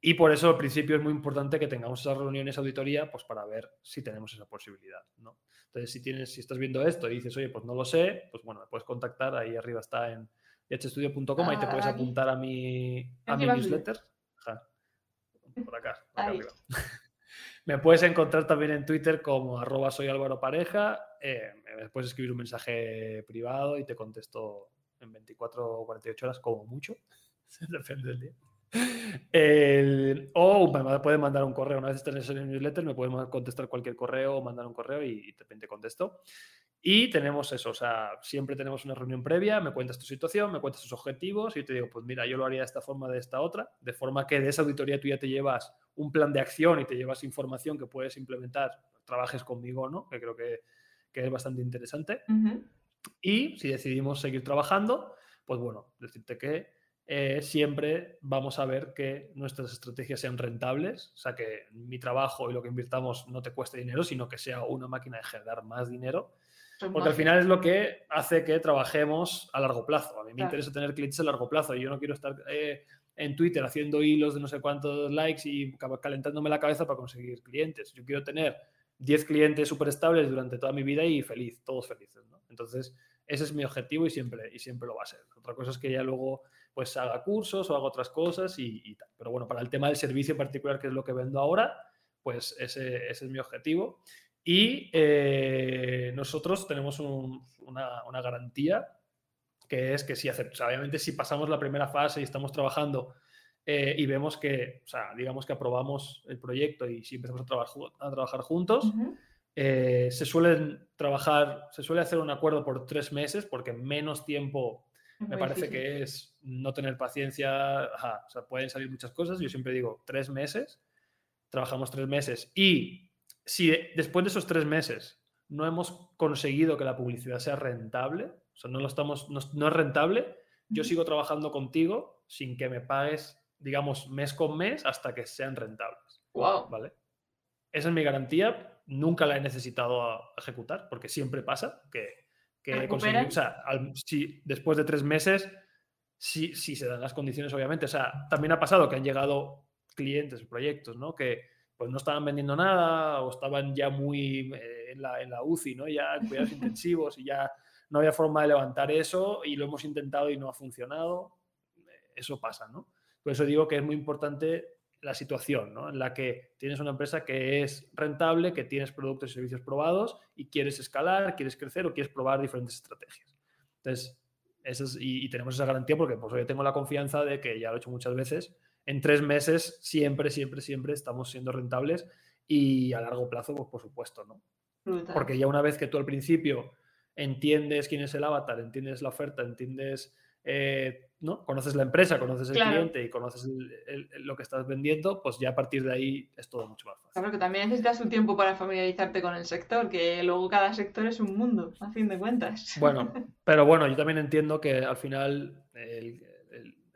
Y por eso al principio es muy importante que tengamos esas reuniones auditoría pues para ver si tenemos esa posibilidad. ¿no? Entonces, si, tienes, si estás viendo esto y dices, oye, pues no lo sé, pues bueno, me puedes contactar, ahí arriba está en hstudio.com, ahí te puedes ah, apuntar a mi, a mi newsletter por acá, arriba. Me puedes encontrar también en Twitter como arroba soy Álvaro. Eh, me puedes escribir un mensaje privado y te contesto en 24 o 48 horas como mucho. Depende del día. o me puedes mandar un correo. Una vez estés en el newsletter, me puedes contestar cualquier correo o mandar un correo y, te, te contesto. Y tenemos eso, o sea, siempre tenemos una reunión previa, me cuentas tu situación, me cuentas tus objetivos y te digo, pues mira, yo lo haría de esta forma, de esta otra, de forma que de esa auditoría tú ya te llevas un plan de acción y te llevas información que puedes implementar, trabajes conmigo, ¿no? Que creo que, que es bastante interesante. Y si decidimos seguir trabajando, pues bueno, decirte que eh, siempre vamos a ver que nuestras estrategias sean rentables, o sea, que mi trabajo y lo que invirtamos no te cueste dinero, sino que sea una máquina de generar más dinero porque al final es lo que hace que trabajemos a largo plazo. A mí me interesa tener clientes a largo plazo y yo no quiero estar eh, en Twitter haciendo hilos de no sé cuántos likes y calentándome la cabeza para conseguir clientes. Yo quiero tener 10 clientes súper estables durante toda mi vida y feliz, todos felices. Entonces, ese es mi objetivo y siempre, y siempre lo va a ser. Otra cosa es que ya luego pues haga cursos o haga otras cosas y, tal. Pero bueno, para el tema del servicio en particular, que es lo que vendo ahora, pues ese, ese es mi objetivo. Y eh, nosotros tenemos una, garantía que es que si obviamente si pasamos la primera fase y estamos trabajando eh, y vemos que, o sea, digamos que aprobamos el proyecto y si empezamos a, trabajar, a trabajar juntos, eh, se suelen trabajar, se suele hacer un acuerdo por tres meses porque menos tiempo me parece que es no tener paciencia, o sea, pueden salir muchas cosas, yo siempre digo tres meses, trabajamos tres meses y si después de esos tres meses no hemos conseguido que la publicidad sea rentable, o sea, no, lo estamos, no, es rentable, yo sigo trabajando contigo sin que me pagues, digamos, mes con mes hasta que sean rentables. Wow. ¿Vale? Esa es mi garantía. Nunca la he necesitado ejecutar porque siempre pasa que, que o sea, si después de tres meses, si, si se dan las condiciones, obviamente. O sea, también ha pasado que han llegado clientes, proyectos, ¿no? Que, pues no estaban vendiendo nada o estaban ya muy eh, en, la, en, la, UCI, ¿no? Ya en cuidados intensivos y ya no había forma de levantar eso y lo hemos intentado y no ha funcionado. Eso pasa, ¿no? Por eso digo que es muy importante la situación, ¿no? En la que tienes una empresa que es rentable, que tienes productos y servicios probados y quieres escalar, quieres crecer o quieres probar diferentes estrategias. Entonces, eso y, tenemos esa garantía porque pues, yo tengo la confianza de que ya lo he hecho muchas veces, en tres meses siempre, siempre, siempre estamos siendo rentables y a largo plazo, pues por supuesto, ¿no? Porque ya una vez que tú al principio entiendes quién es el avatar, entiendes la oferta, entiendes, eh, ¿no? Conoces la empresa, conoces el cliente y conoces lo que estás vendiendo, pues ya a partir de ahí es todo mucho más fácil. Claro que también necesitas un tiempo para familiarizarte con el sector, que luego cada sector es un mundo, a fin de cuentas. Bueno, pero bueno, yo también entiendo que al final el,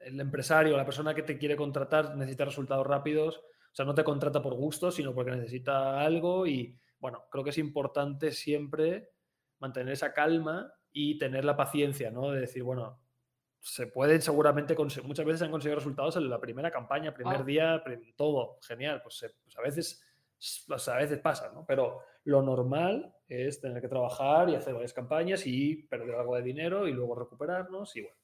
el empresario, la persona que te quiere contratar necesita resultados rápidos, o sea, no te contrata por gusto, sino porque necesita algo y, bueno, creo que es importante siempre mantener esa calma y tener la paciencia, ¿no? De decir, bueno, se pueden seguramente conseguir, muchas veces han conseguido resultados en la primera campaña, primer ah. día, todo, genial, pues, pues, a veces pues a veces pasa, ¿no? Pero lo normal es tener que trabajar y hacer varias campañas y perder algo de dinero y luego recuperarnos y bueno,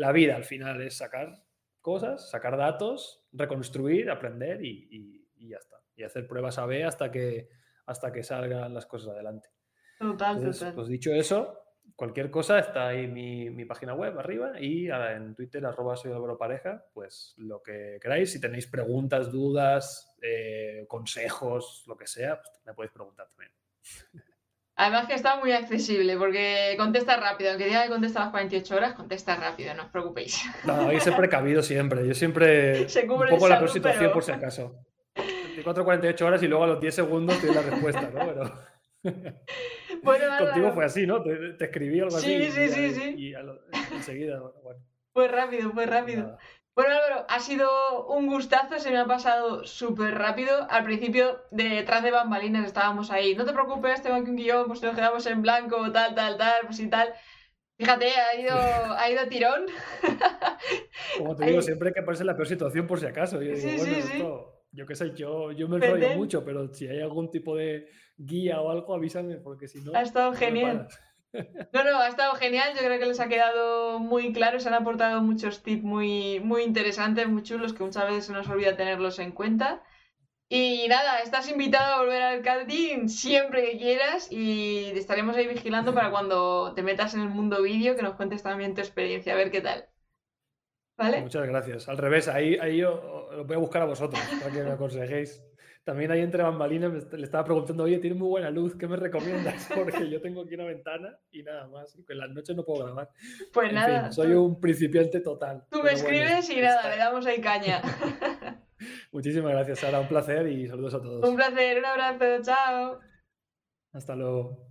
la vida al final es sacar cosas, sacar datos, reconstruir, aprender y, ya está. Y hacer pruebas A-B hasta que, hasta que salgan las cosas adelante. Total, total. Pues dicho eso, cualquier cosa está ahí mi, mi página web arriba y en Twitter arroba soy Pareja, pues lo que queráis. Si tenéis preguntas, dudas, eh, consejos, lo que sea, pues me podéis preguntar también. Además que está muy accesible porque contesta rápido. Aunque diga que contesta a las 48 horas, contesta rápido, no os preocupéis. No, hay que ser precavido siempre. Yo siempre un poco la situación por si acaso. 24 48 horas y luego a los 10 segundos tienes la respuesta, ¿no? Pero... Bueno, Contigo fue así, ¿no? Te, escribí algo así. Sí, sí, sí, sí. Y enseguida, bueno. Fue rápido, fue rápido. Bueno, Álvaro, ha sido un gustazo, se me ha pasado súper rápido. Al principio, detrás de bambalinas estábamos ahí. No te preocupes, tengo aquí un guion, pues nos quedamos en blanco, tal, tal, tal, pues y tal. Fíjate, ha ido, ha ido tirón. Como te digo, siempre hay que en la peor situación por si acaso. Yo sí, sí, sí. yo qué sé, yo, yo me enrollo mucho, pero si hay algún tipo de guía o algo, avísame, porque si no... Ha estado genial. No, no, ha estado genial. Yo creo que les ha quedado muy claro. Se han aportado muchos tips muy, muy interesantes, muy chulos, que muchas veces se nos olvida tenerlos en cuenta. Y nada, estás invitado a volver al karting siempre que quieras y estaremos ahí vigilando para cuando te metas en el mundo vídeo que nos cuentes también tu experiencia, a ver qué tal. ¿Vale? Muchas gracias. Al revés, ahí, ahí yo lo voy a buscar a vosotros para que me aconsejéis. También ahí entre bambalinas le estaba preguntando, oye, tiene muy buena luz, ¿qué me recomiendas? Porque yo tengo aquí una ventana y nada más, y en las noches no puedo grabar. Pues nada. soy un principiante total. Tú me escribes y nada, le damos ahí caña. Muchísimas gracias, Sara, un placer y saludos a todos. Un placer, un abrazo, chao. Hasta luego.